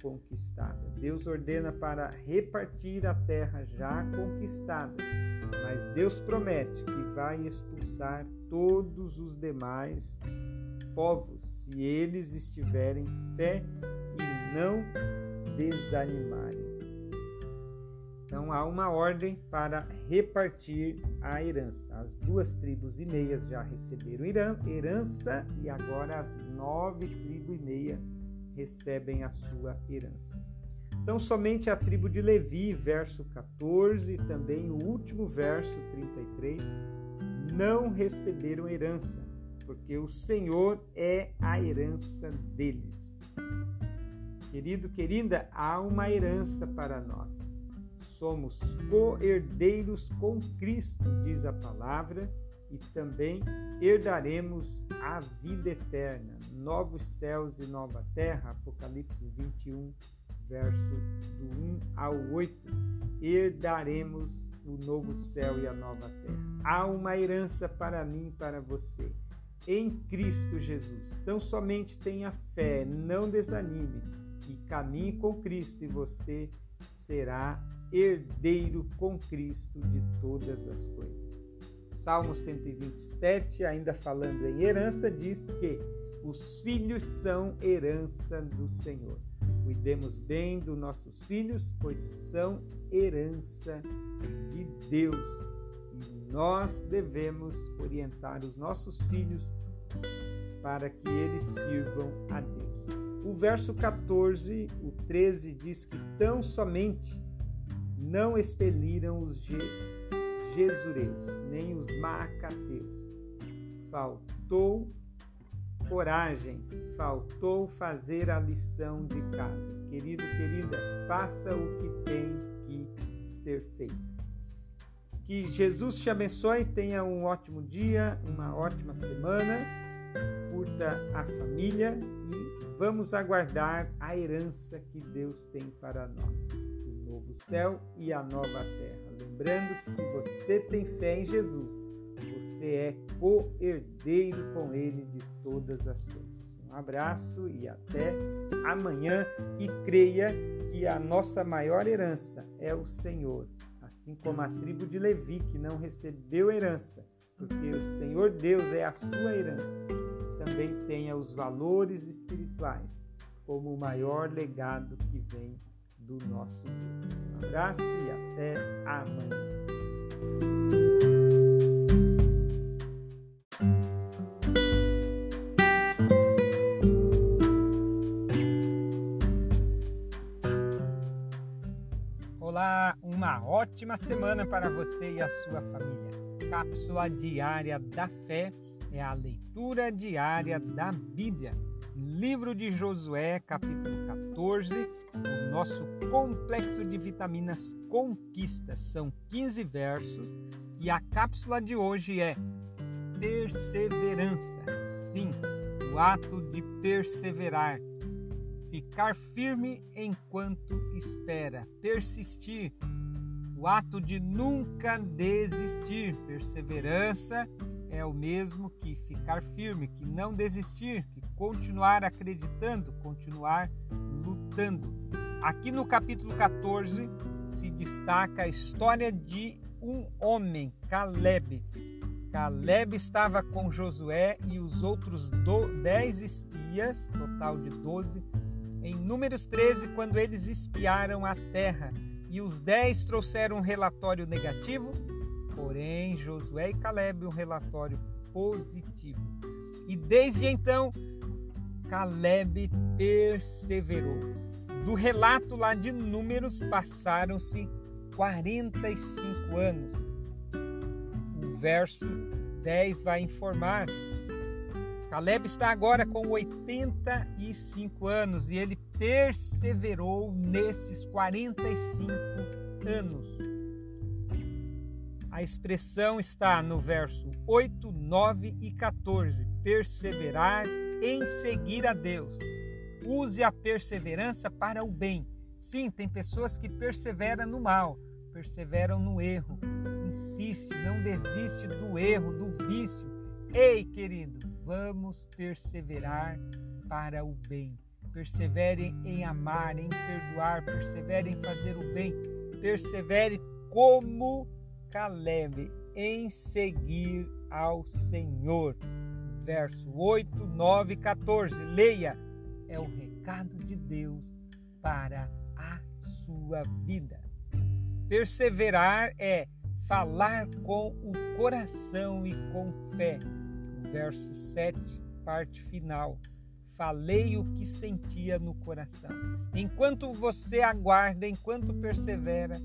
conquistada. Deus ordena para repartir a terra já conquistada, mas Deus promete que vai expulsar todos os demais povos se eles estiverem fé e não desanimarem. Então há uma ordem para repartir a herança. As duas tribos e meias já receberam herança e agora as nove tribos e meia recebem a sua herança. Então somente a tribo de Levi, verso 14, e também o último verso 33, não receberam herança, porque o Senhor é a herança deles. Querido, querida, há uma herança para nós somos co-herdeiros com Cristo, diz a palavra, e também herdaremos a vida eterna, novos céus e nova terra, Apocalipse 21, verso do 1 ao 8. Herdaremos o novo céu e a nova terra. Há uma herança para mim e para você em Cristo Jesus. Então somente tenha fé, não desanime e caminhe com Cristo e você será herdeiro com Cristo de todas as coisas. Salmo 127, ainda falando em herança, diz que os filhos são herança do Senhor. Cuidemos bem dos nossos filhos, pois são herança de Deus. E nós devemos orientar os nossos filhos para que eles sirvam a Deus. O verso 14, o 13 diz que tão somente não expeliram os Jesureus, nem os Maacateus. Faltou coragem, faltou fazer a lição de casa. Querido, querida, faça o que tem que ser feito. Que Jesus te abençoe, tenha um ótimo dia, uma ótima semana, curta a família e vamos aguardar a herança que Deus tem para nós novo céu e a nova terra. Lembrando que se você tem fé em Jesus, você é co-herdeiro com Ele de todas as coisas. Um abraço e até amanhã. E creia que a nossa maior herança é o Senhor, assim como a tribo de Levi, que não recebeu herança, porque o Senhor Deus é a sua herança. também tenha os valores espirituais como o maior legado que vem do nosso Deus. Um abraço e até amanhã. Olá, uma ótima semana para você e a sua família. Cápsula diária da fé é a leitura diária da Bíblia. Livro de Josué, capítulo 14, o nosso complexo de vitaminas Conquista. São 15 versos e a cápsula de hoje é Perseverança. Sim, o ato de perseverar. Ficar firme enquanto espera. Persistir. O ato de nunca desistir. Perseverança é o mesmo que ficar firme, que não desistir, que continuar acreditando, continuar lutando. Aqui no capítulo 14 se destaca a história de um homem, Caleb. Caleb estava com Josué e os outros dez espias, total de doze, em Números 13, quando eles espiaram a terra. E os dez trouxeram um relatório negativo, porém Josué e Caleb um relatório positivo. E desde então Caleb perseverou. Do relato lá de Números passaram-se 45 anos. O verso 10 vai informar. Caleb está agora com 85 anos e ele perseverou nesses 45 anos. A expressão está no verso 8, 9 e 14. Perseverar em seguir a Deus. Use a perseverança para o bem. Sim, tem pessoas que perseveram no mal, perseveram no erro. Insiste, não desiste do erro, do vício. Ei, querido, vamos perseverar para o bem. Persevere em amar, em perdoar, persevere em fazer o bem. Persevere como Caleb em seguir ao Senhor verso 8, 9 e 14. Leia, é o recado de Deus para a sua vida. Perseverar é falar com o coração e com fé. Verso 7, parte final. Falei o que sentia no coração. Enquanto você aguarda, enquanto persevera,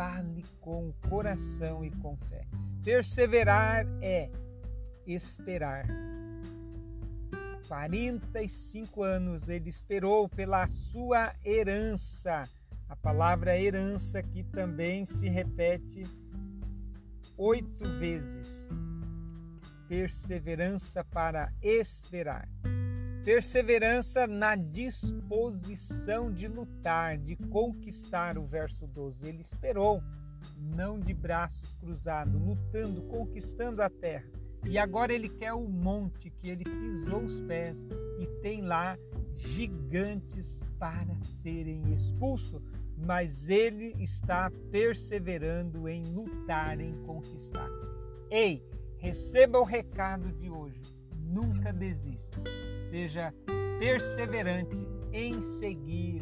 fale com coração e com fé. Perseverar é esperar. 45 anos ele esperou pela sua herança. A palavra herança que também se repete oito vezes. Perseverança para esperar. Perseverança na disposição de lutar, de conquistar o verso 12. Ele esperou, não de braços cruzados, lutando, conquistando a terra e agora ele quer o monte que ele pisou os pés e tem lá gigantes para serem expulsos, mas ele está perseverando em lutar, em conquistar. Ei, receba o recado de hoje. Nunca desista. Seja perseverante em seguir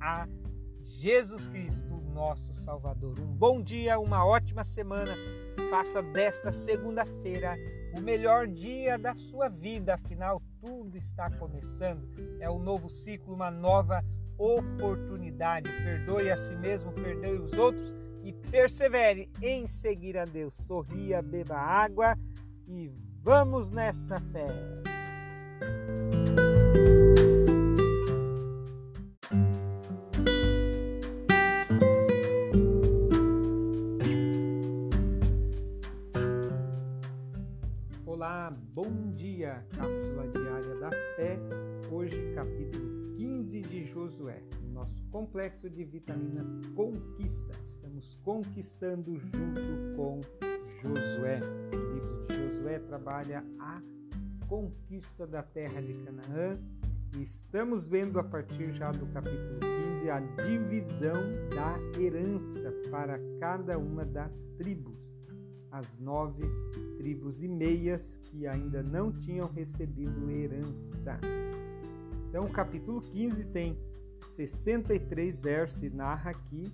a Jesus Cristo, nosso Salvador. Um bom dia, uma ótima semana Faça desta segunda-feira o melhor dia da sua vida, afinal, tudo está começando. É um novo ciclo, uma nova oportunidade. Perdoe a si mesmo, perdoe os outros e persevere em seguir a Deus. Sorria, beba água e vamos nessa fé. Olá, bom dia! Cápsula diária da fé, hoje capítulo 15 de Josué. Nosso complexo de vitaminas conquista. Estamos conquistando junto com Josué. Livro de Josué trabalha a conquista da terra de Canaã e estamos vendo a partir já do capítulo 15 a divisão da herança para cada uma das tribos as nove tribos e meias que ainda não tinham recebido herança. Então, o capítulo 15 tem 63 versos e narra aqui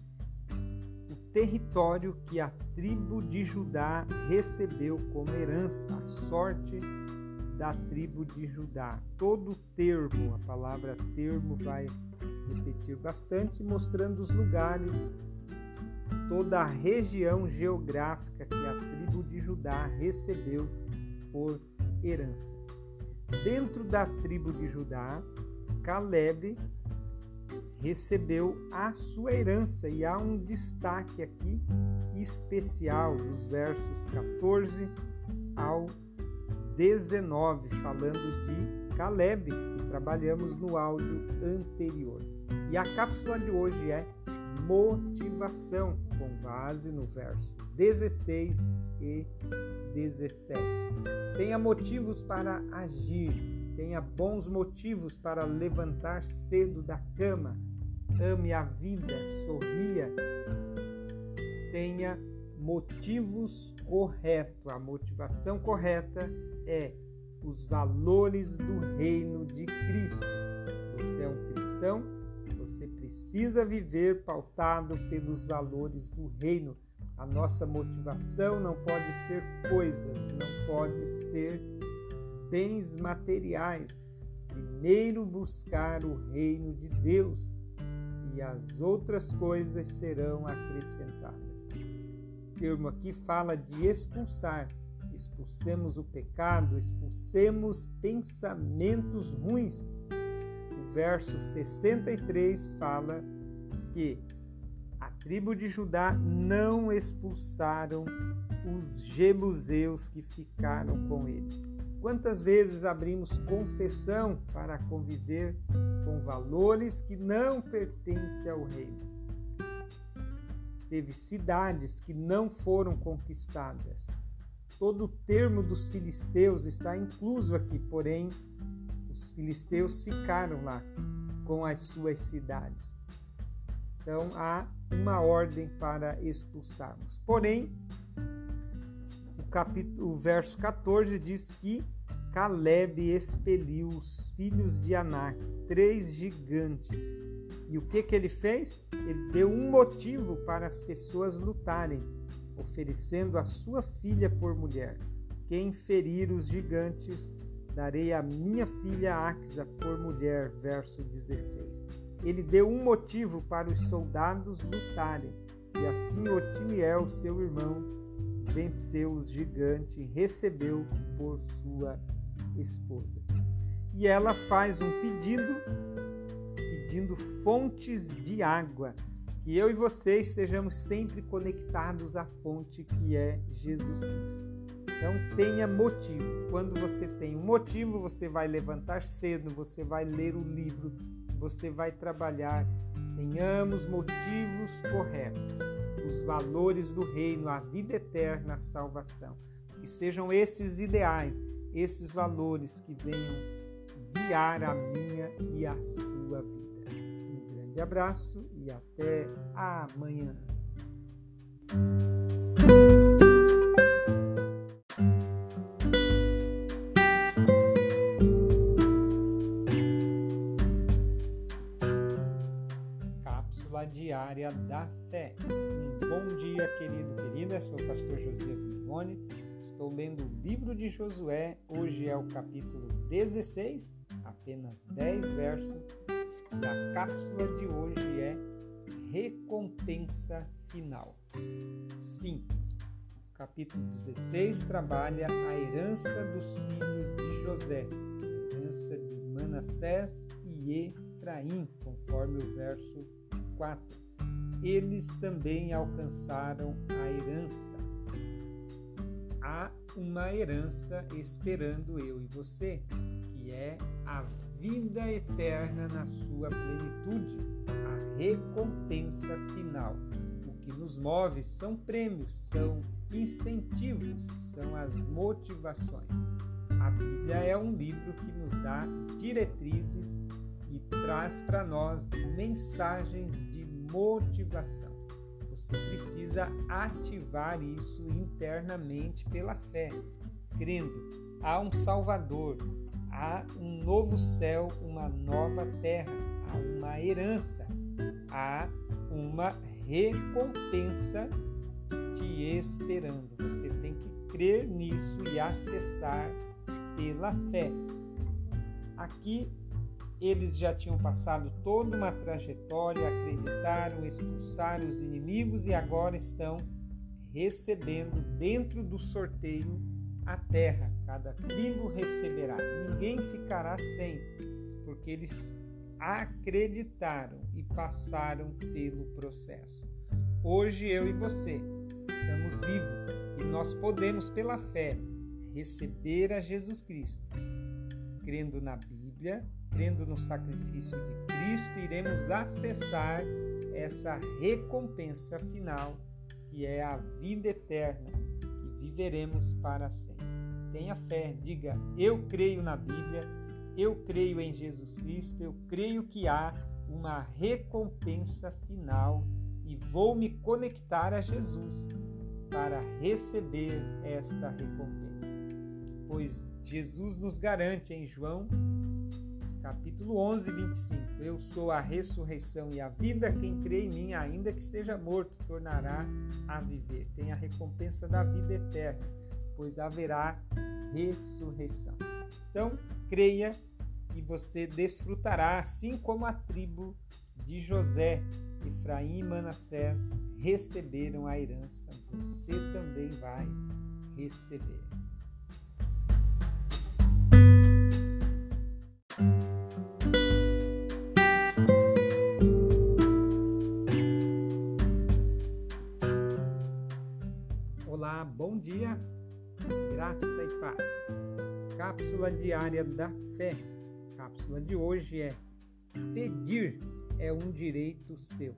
território que a tribo de Judá recebeu como herança, a sorte da tribo de Judá. Todo termo, a palavra termo vai repetir bastante, mostrando os lugares, toda a região geográfica que a tribo de Judá recebeu por herança. Dentro da tribo de Judá, Caleb recebeu a sua herança e há um destaque aqui especial dos versos 14 ao 19, falando de Caleb, que trabalhamos no áudio anterior. E a cápsula de hoje é motivação, com base no verso 16 e 17. Tenha motivos para agir, tenha bons motivos para levantar cedo da cama, ame a vida, sorria, tenha motivos corretos. A motivação correta é os valores do reino de Cristo. Você é um cristão, você precisa viver pautado pelos valores do reino. A nossa motivação não pode ser coisas, não pode ser bens materiais. Primeiro buscar o reino de Deus e as outras coisas serão acrescentadas. O termo aqui fala de expulsar expulsemos o pecado, expulsemos pensamentos ruins. O verso 63 fala que a tribo de Judá não expulsaram os jebuseus que ficaram com eles. Quantas vezes abrimos concessão para conviver valores que não pertencem ao reino? Teve cidades que não foram conquistadas, Todo o termo dos filisteus está incluso aqui, porém, os filisteus ficaram lá com as suas cidades. Então há uma ordem para expulsarmos. Porém, o, capítulo, o verso 14 diz que Caleb expeliu os filhos de Anak, três gigantes. E o que, que ele fez? Ele deu um motivo para as pessoas lutarem oferecendo a sua filha por mulher. Quem ferir os gigantes, darei a minha filha Axa por mulher. Verso 16. Ele deu um motivo para os soldados lutarem, e assim Otiniel, seu irmão, venceu os gigantes recebeu por sua esposa. E ela faz um pedido, pedindo fontes de água que eu e você estejamos sempre conectados à fonte que é Jesus Cristo. Então tenha motivo. Quando você tem um motivo, você vai levantar cedo, você vai ler o livro, você vai trabalhar. Tenhamos motivos corretos, os valores do reino, a vida eterna, a salvação. Que sejam esses ideais, esses valores que venham guiar a minha e a sua vida grande abraço e até amanhã. Cápsula diária da fé. Um bom dia, querido, querida. Sou o pastor Josias Migoni. Estou lendo o livro de Josué. Hoje é o capítulo 16, apenas 10 versos e a cápsula de hoje é Recompensa Final. Sim, o capítulo 16 trabalha a herança dos filhos de José, a herança de Manassés e Efraim, conforme o verso 4. Eles também alcançaram a herança. Há uma herança esperando eu e você, que é a vida eterna na sua plenitude, a recompensa final. O que nos move são prêmios, são incentivos, são as motivações. A Bíblia é um livro que nos dá diretrizes e traz para nós mensagens de motivação. Você precisa ativar isso internamente pela fé, crendo. Há um Salvador, há um novo céu, uma nova terra, há uma herança, há uma recompensa te esperando. Você tem que crer nisso e acessar pela fé. Aqui eles já tinham passado toda uma trajetória, acreditaram, expulsaram os inimigos e agora estão recebendo dentro do sorteio a terra. Cada tribo receberá. Ninguém ficará sem, porque eles acreditaram e passaram pelo processo. Hoje eu e você estamos vivos e nós podemos, pela fé, receber a Jesus Cristo. Crendo na Bíblia, crendo no sacrifício de Cristo, iremos acessar essa recompensa final, que é a vida eterna, e viveremos para sempre. Tenha fé, diga: Eu creio na Bíblia, eu creio em Jesus Cristo, eu creio que há uma recompensa final e vou me conectar a Jesus para receber esta recompensa. Pois Jesus nos garante em João capítulo 11, 25: Eu sou a ressurreição e a vida, quem crê em mim, ainda que esteja morto, tornará a viver. Tem a recompensa da vida eterna, pois haverá ressurreição. Então, creia e você desfrutará, assim como a tribo de José, Efraim e Manassés receberam a herança, você também vai receber. Bom dia, graça e paz. Cápsula diária da fé. Cápsula de hoje é pedir é um direito seu.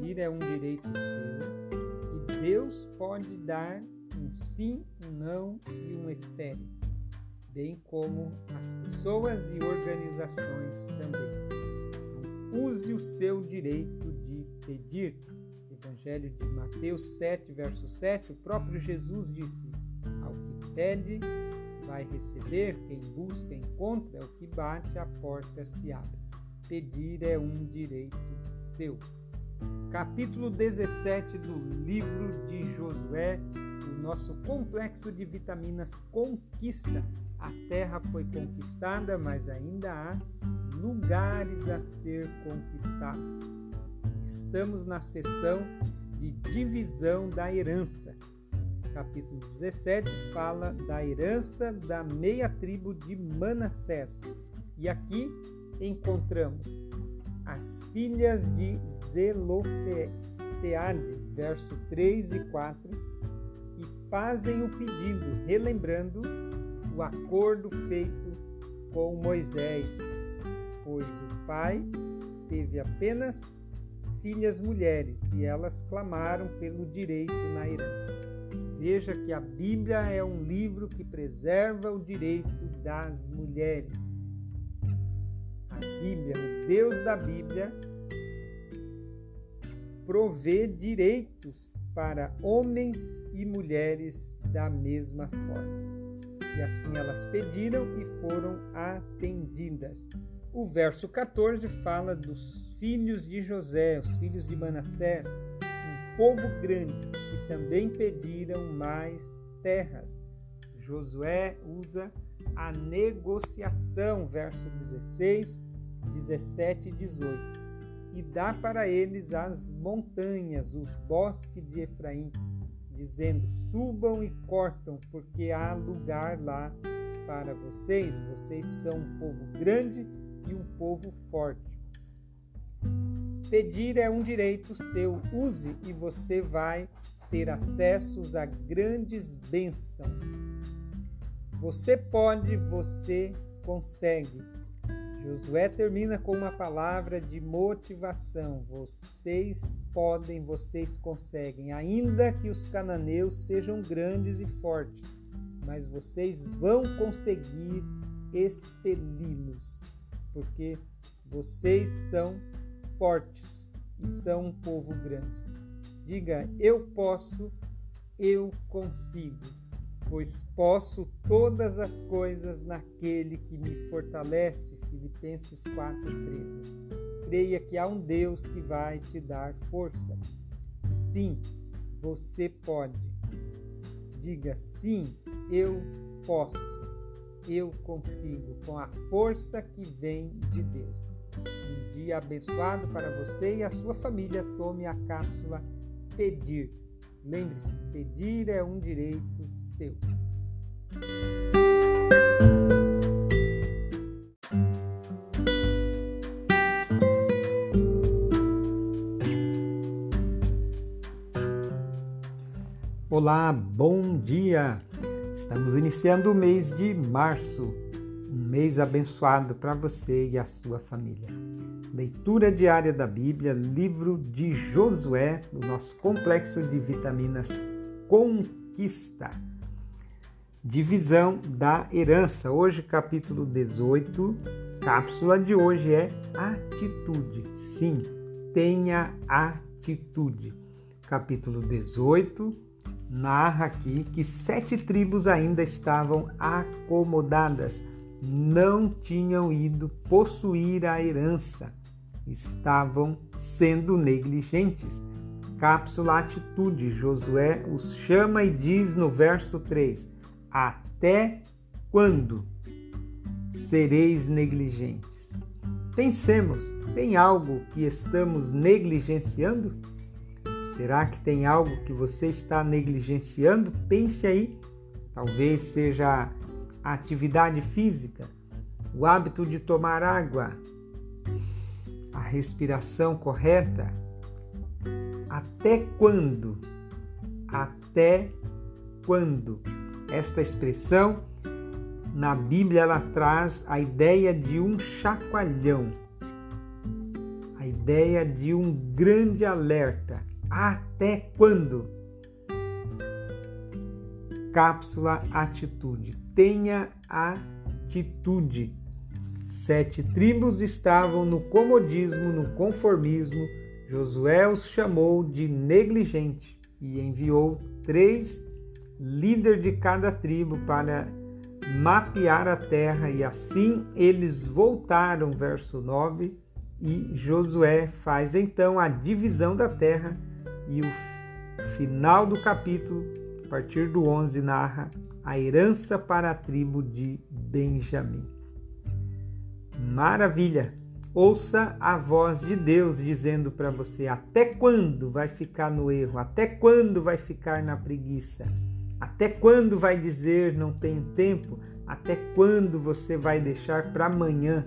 Pedir é um direito seu. E Deus pode dar um sim, um não e um espere, bem como as pessoas e organizações também. Então, use o seu direito de pedir. Evangelho de Mateus 7, verso 7, o próprio Jesus disse: Ao que pede, vai receber, quem busca, encontra, o que bate, a porta se abre pedir é um direito seu. Capítulo 17 do livro de Josué, o nosso complexo de vitaminas conquista. A terra foi conquistada, mas ainda há lugares a ser conquistados. Estamos na sessão de divisão da herança. Capítulo 17 fala da herança da meia tribo de Manassés. E aqui encontramos as filhas de Zelofeade, verso 3 e 4, que fazem o pedido, relembrando o acordo feito com Moisés, pois o pai teve apenas filhas mulheres e elas clamaram pelo direito na herança. Veja que a Bíblia é um livro que preserva o direito das mulheres. Bíblia, o Deus da Bíblia, provê direitos para homens e mulheres da mesma forma. E assim elas pediram e foram atendidas. O verso 14 fala dos filhos de José, os filhos de Manassés, um povo grande, que também pediram mais terras. Josué usa a negociação, verso 16 17 e 18. E dá para eles as montanhas, os bosques de Efraim, dizendo: Subam e cortam, porque há lugar lá para vocês. Vocês são um povo grande e um povo forte. Pedir é um direito seu, use e você vai ter acessos a grandes bênçãos. Você pode, você consegue. Josué termina com uma palavra de motivação. Vocês podem, vocês conseguem, ainda que os cananeus sejam grandes e fortes, mas vocês vão conseguir expeli-los, porque vocês são fortes e são um povo grande. Diga: Eu posso, eu consigo, pois posso todas as coisas naquele que me fortalece. Filipenses 4:13. Creia que há um Deus que vai te dar força. Sim, você pode. Diga sim, eu posso. Eu consigo com a força que vem de Deus. Um dia abençoado para você e a sua família. Tome a cápsula Pedir. Lembre-se, pedir é um direito seu. Olá, bom dia! Estamos iniciando o mês de março, um mês abençoado para você e a sua família. Leitura diária da Bíblia, livro de Josué, do nosso complexo de vitaminas Conquista. Divisão da herança. Hoje, capítulo 18. Cápsula de hoje é atitude. Sim, tenha atitude. Capítulo 18 narra aqui que sete tribos ainda estavam acomodadas, não tinham ido possuir a herança, estavam sendo negligentes. Cápsula Atitude, Josué os chama e diz no verso 3: Até quando sereis negligentes? Pensemos, tem algo que estamos negligenciando? Será que tem algo que você está negligenciando? Pense aí. Talvez seja a atividade física, o hábito de tomar água, a respiração correta. Até quando? Até quando? Esta expressão na Bíblia ela traz a ideia de um chacoalhão, a ideia de um grande alerta até quando? Cápsula Atitude. Tenha atitude. Sete tribos estavam no comodismo, no conformismo. Josué os chamou de negligente e enviou três líderes de cada tribo para mapear a terra e assim eles voltaram, verso 9, e Josué faz então a divisão da terra e o final do capítulo, a partir do 11, narra a herança para a tribo de Benjamim. Maravilha! Ouça a voz de Deus dizendo para você: até quando vai ficar no erro? Até quando vai ficar na preguiça? Até quando vai dizer não tenho tempo? Até quando você vai deixar para amanhã,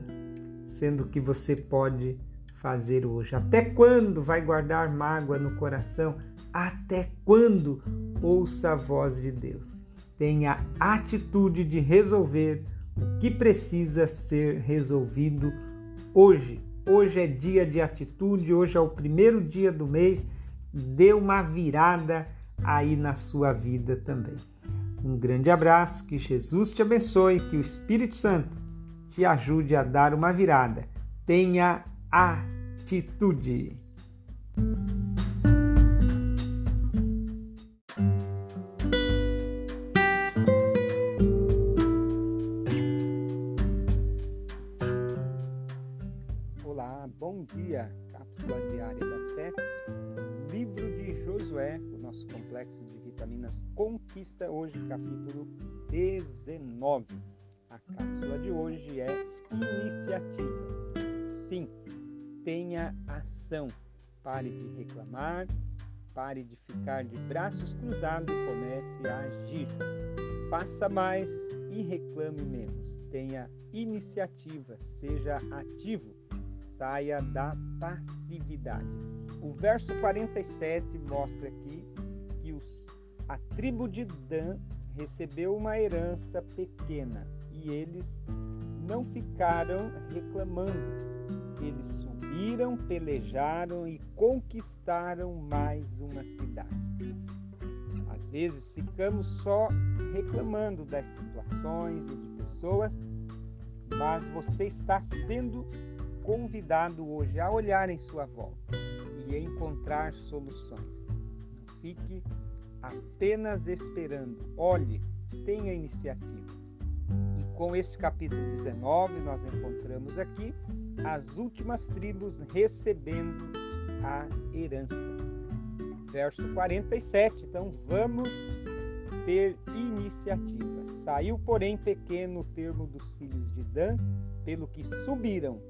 sendo que você pode fazer hoje? Até quando vai guardar mágoa no coração? Até quando ouça a voz de Deus? Tenha atitude de resolver o que precisa ser resolvido hoje. Hoje é dia de atitude, hoje é o primeiro dia do mês. Dê uma virada aí na sua vida também. Um grande abraço, que Jesus te abençoe, que o Espírito Santo te ajude a dar uma virada. Tenha atitude. Bom dia. Cápsula diária da fé. Livro de Josué, o nosso complexo de vitaminas Conquista, hoje capítulo 19. A cápsula de hoje é iniciativa. Sim, tenha ação. Pare de reclamar, pare de ficar de braços cruzados e comece a agir. Faça mais e reclame menos. Tenha iniciativa, seja ativo, saia da passividade. O verso 47 mostra aqui que os, a tribo de Dan recebeu uma herança pequena e eles não ficaram reclamando eles subiram, pelejaram e conquistaram mais uma cidade. Às vezes ficamos só reclamando das situações e de pessoas, mas você está sendo convidado hoje a olhar em sua volta e encontrar soluções. fique apenas esperando. Olhe, tenha iniciativa. E com esse capítulo 19, nós encontramos aqui as últimas tribos recebendo a herança. Verso 47. Então vamos ter iniciativa. Saiu, porém, pequeno o termo dos filhos de Dan, pelo que subiram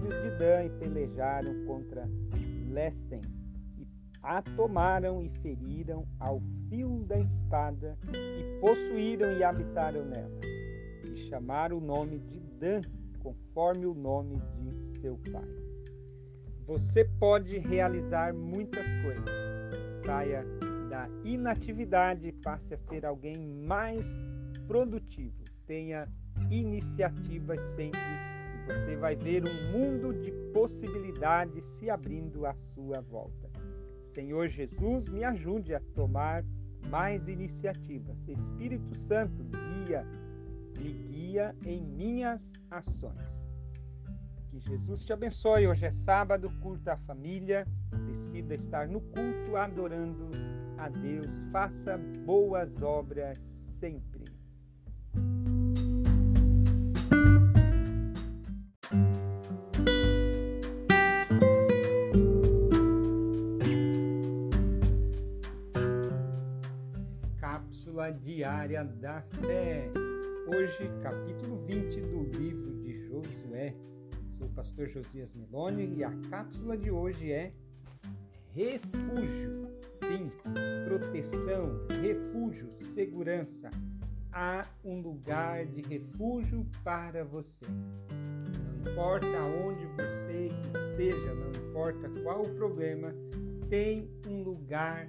filhos de Dan e pelejaram contra Lessem a tomaram e feriram ao fio da espada, e possuíram e habitaram nela, e chamaram o nome de Dan, conforme o nome de seu pai. Você pode realizar muitas coisas. Saia da inatividade e passe a ser alguém mais produtivo. Tenha iniciativas sempre e você vai ver um mundo de possibilidades se abrindo à sua volta. Senhor Jesus, me ajude a tomar mais iniciativas. Espírito Santo, guia, me guia em minhas ações. Que Jesus te abençoe. Hoje é sábado, curta a família. Decida estar no culto adorando a Deus. Faça boas obras sempre. Diária da fé. Hoje, capítulo 20 do livro de Josué. Sou o pastor Josias Meloni e a cápsula de hoje é refúgio. Sim, proteção, refúgio, segurança. Há um lugar de refúgio para você. Não importa onde você esteja, não importa qual o problema, tem um lugar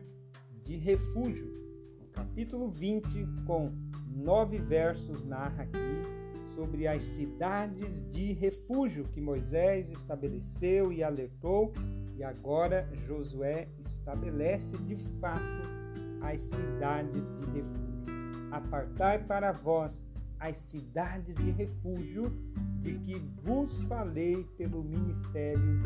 de refúgio capítulo 20, com nove versos, narra aqui sobre as cidades de refúgio que Moisés estabeleceu e alertou, e agora Josué estabelece de fato as cidades de refúgio. Apartai para vós as cidades de refúgio de que vos falei pelo ministério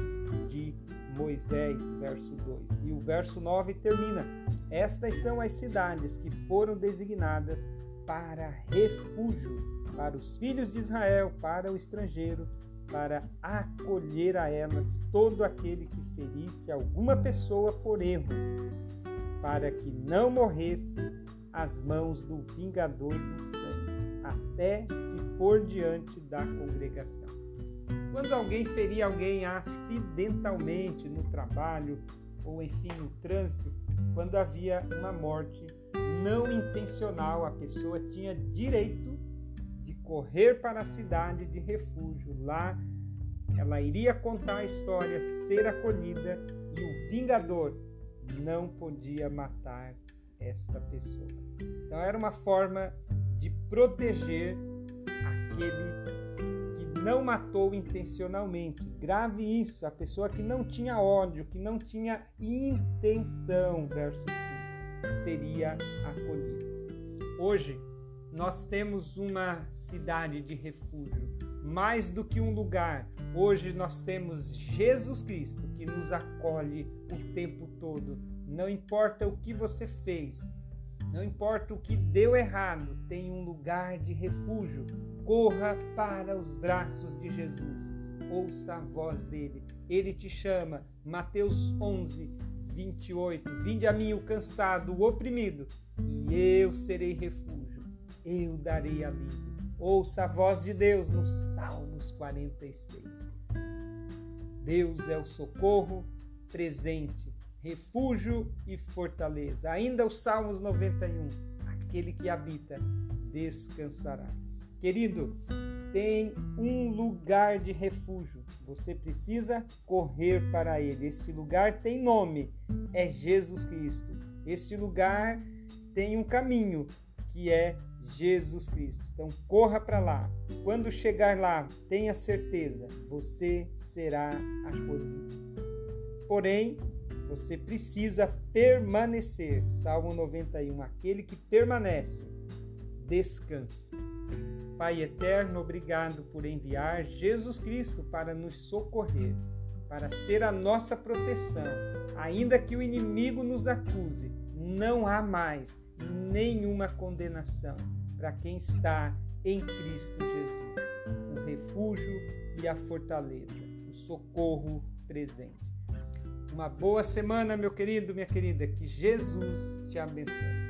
de Moisés, verso 2. E o verso 9 termina: Estas são as cidades que foram designadas para refúgio para os filhos de Israel, para o estrangeiro, para acolher a elas todo aquele que ferisse alguma pessoa por erro, para que não morresse às mãos do vingador do sangue, até se pôr diante da congregação. Quando alguém feria alguém acidentalmente no trabalho ou enfim no trânsito, quando havia uma morte não intencional, a pessoa tinha direito de correr para a cidade de refúgio. Lá ela iria contar a história, ser acolhida e o vingador não podia matar esta pessoa. Então era uma forma de proteger aquele não matou intencionalmente. Grave isso, a pessoa que não tinha ódio, que não tinha intenção, verso 5, seria acolhida. Hoje, nós temos uma cidade de refúgio, mais do que um lugar. Hoje nós temos Jesus Cristo que nos acolhe o tempo todo. Não importa o que você fez, não importa o que deu errado, tem um lugar de refúgio. Corra para os braços de Jesus. Ouça a voz dele. Ele te chama. Mateus 11, 28. Vinde a mim o cansado, o oprimido, e eu serei refúgio. Eu darei alívio. Ouça a voz de Deus nos Salmos 46. Deus é o socorro presente refúgio e fortaleza. Ainda os Salmos 91, aquele que habita descansará. Querido, tem um lugar de refúgio. Você precisa correr para ele. Este lugar tem nome, é Jesus Cristo. Este lugar tem um caminho, que é Jesus Cristo. Então corra para lá. Quando chegar lá, tenha certeza, você será acolhido. Porém, você precisa permanecer. Salmo 91. Aquele que permanece, descansa. Pai eterno, obrigado por enviar Jesus Cristo para nos socorrer, para ser a nossa proteção. Ainda que o inimigo nos acuse, não há mais nenhuma condenação para quem está em Cristo Jesus, o refúgio e a fortaleza, o socorro presente. Uma boa semana, meu querido, minha querida. Que Jesus te abençoe.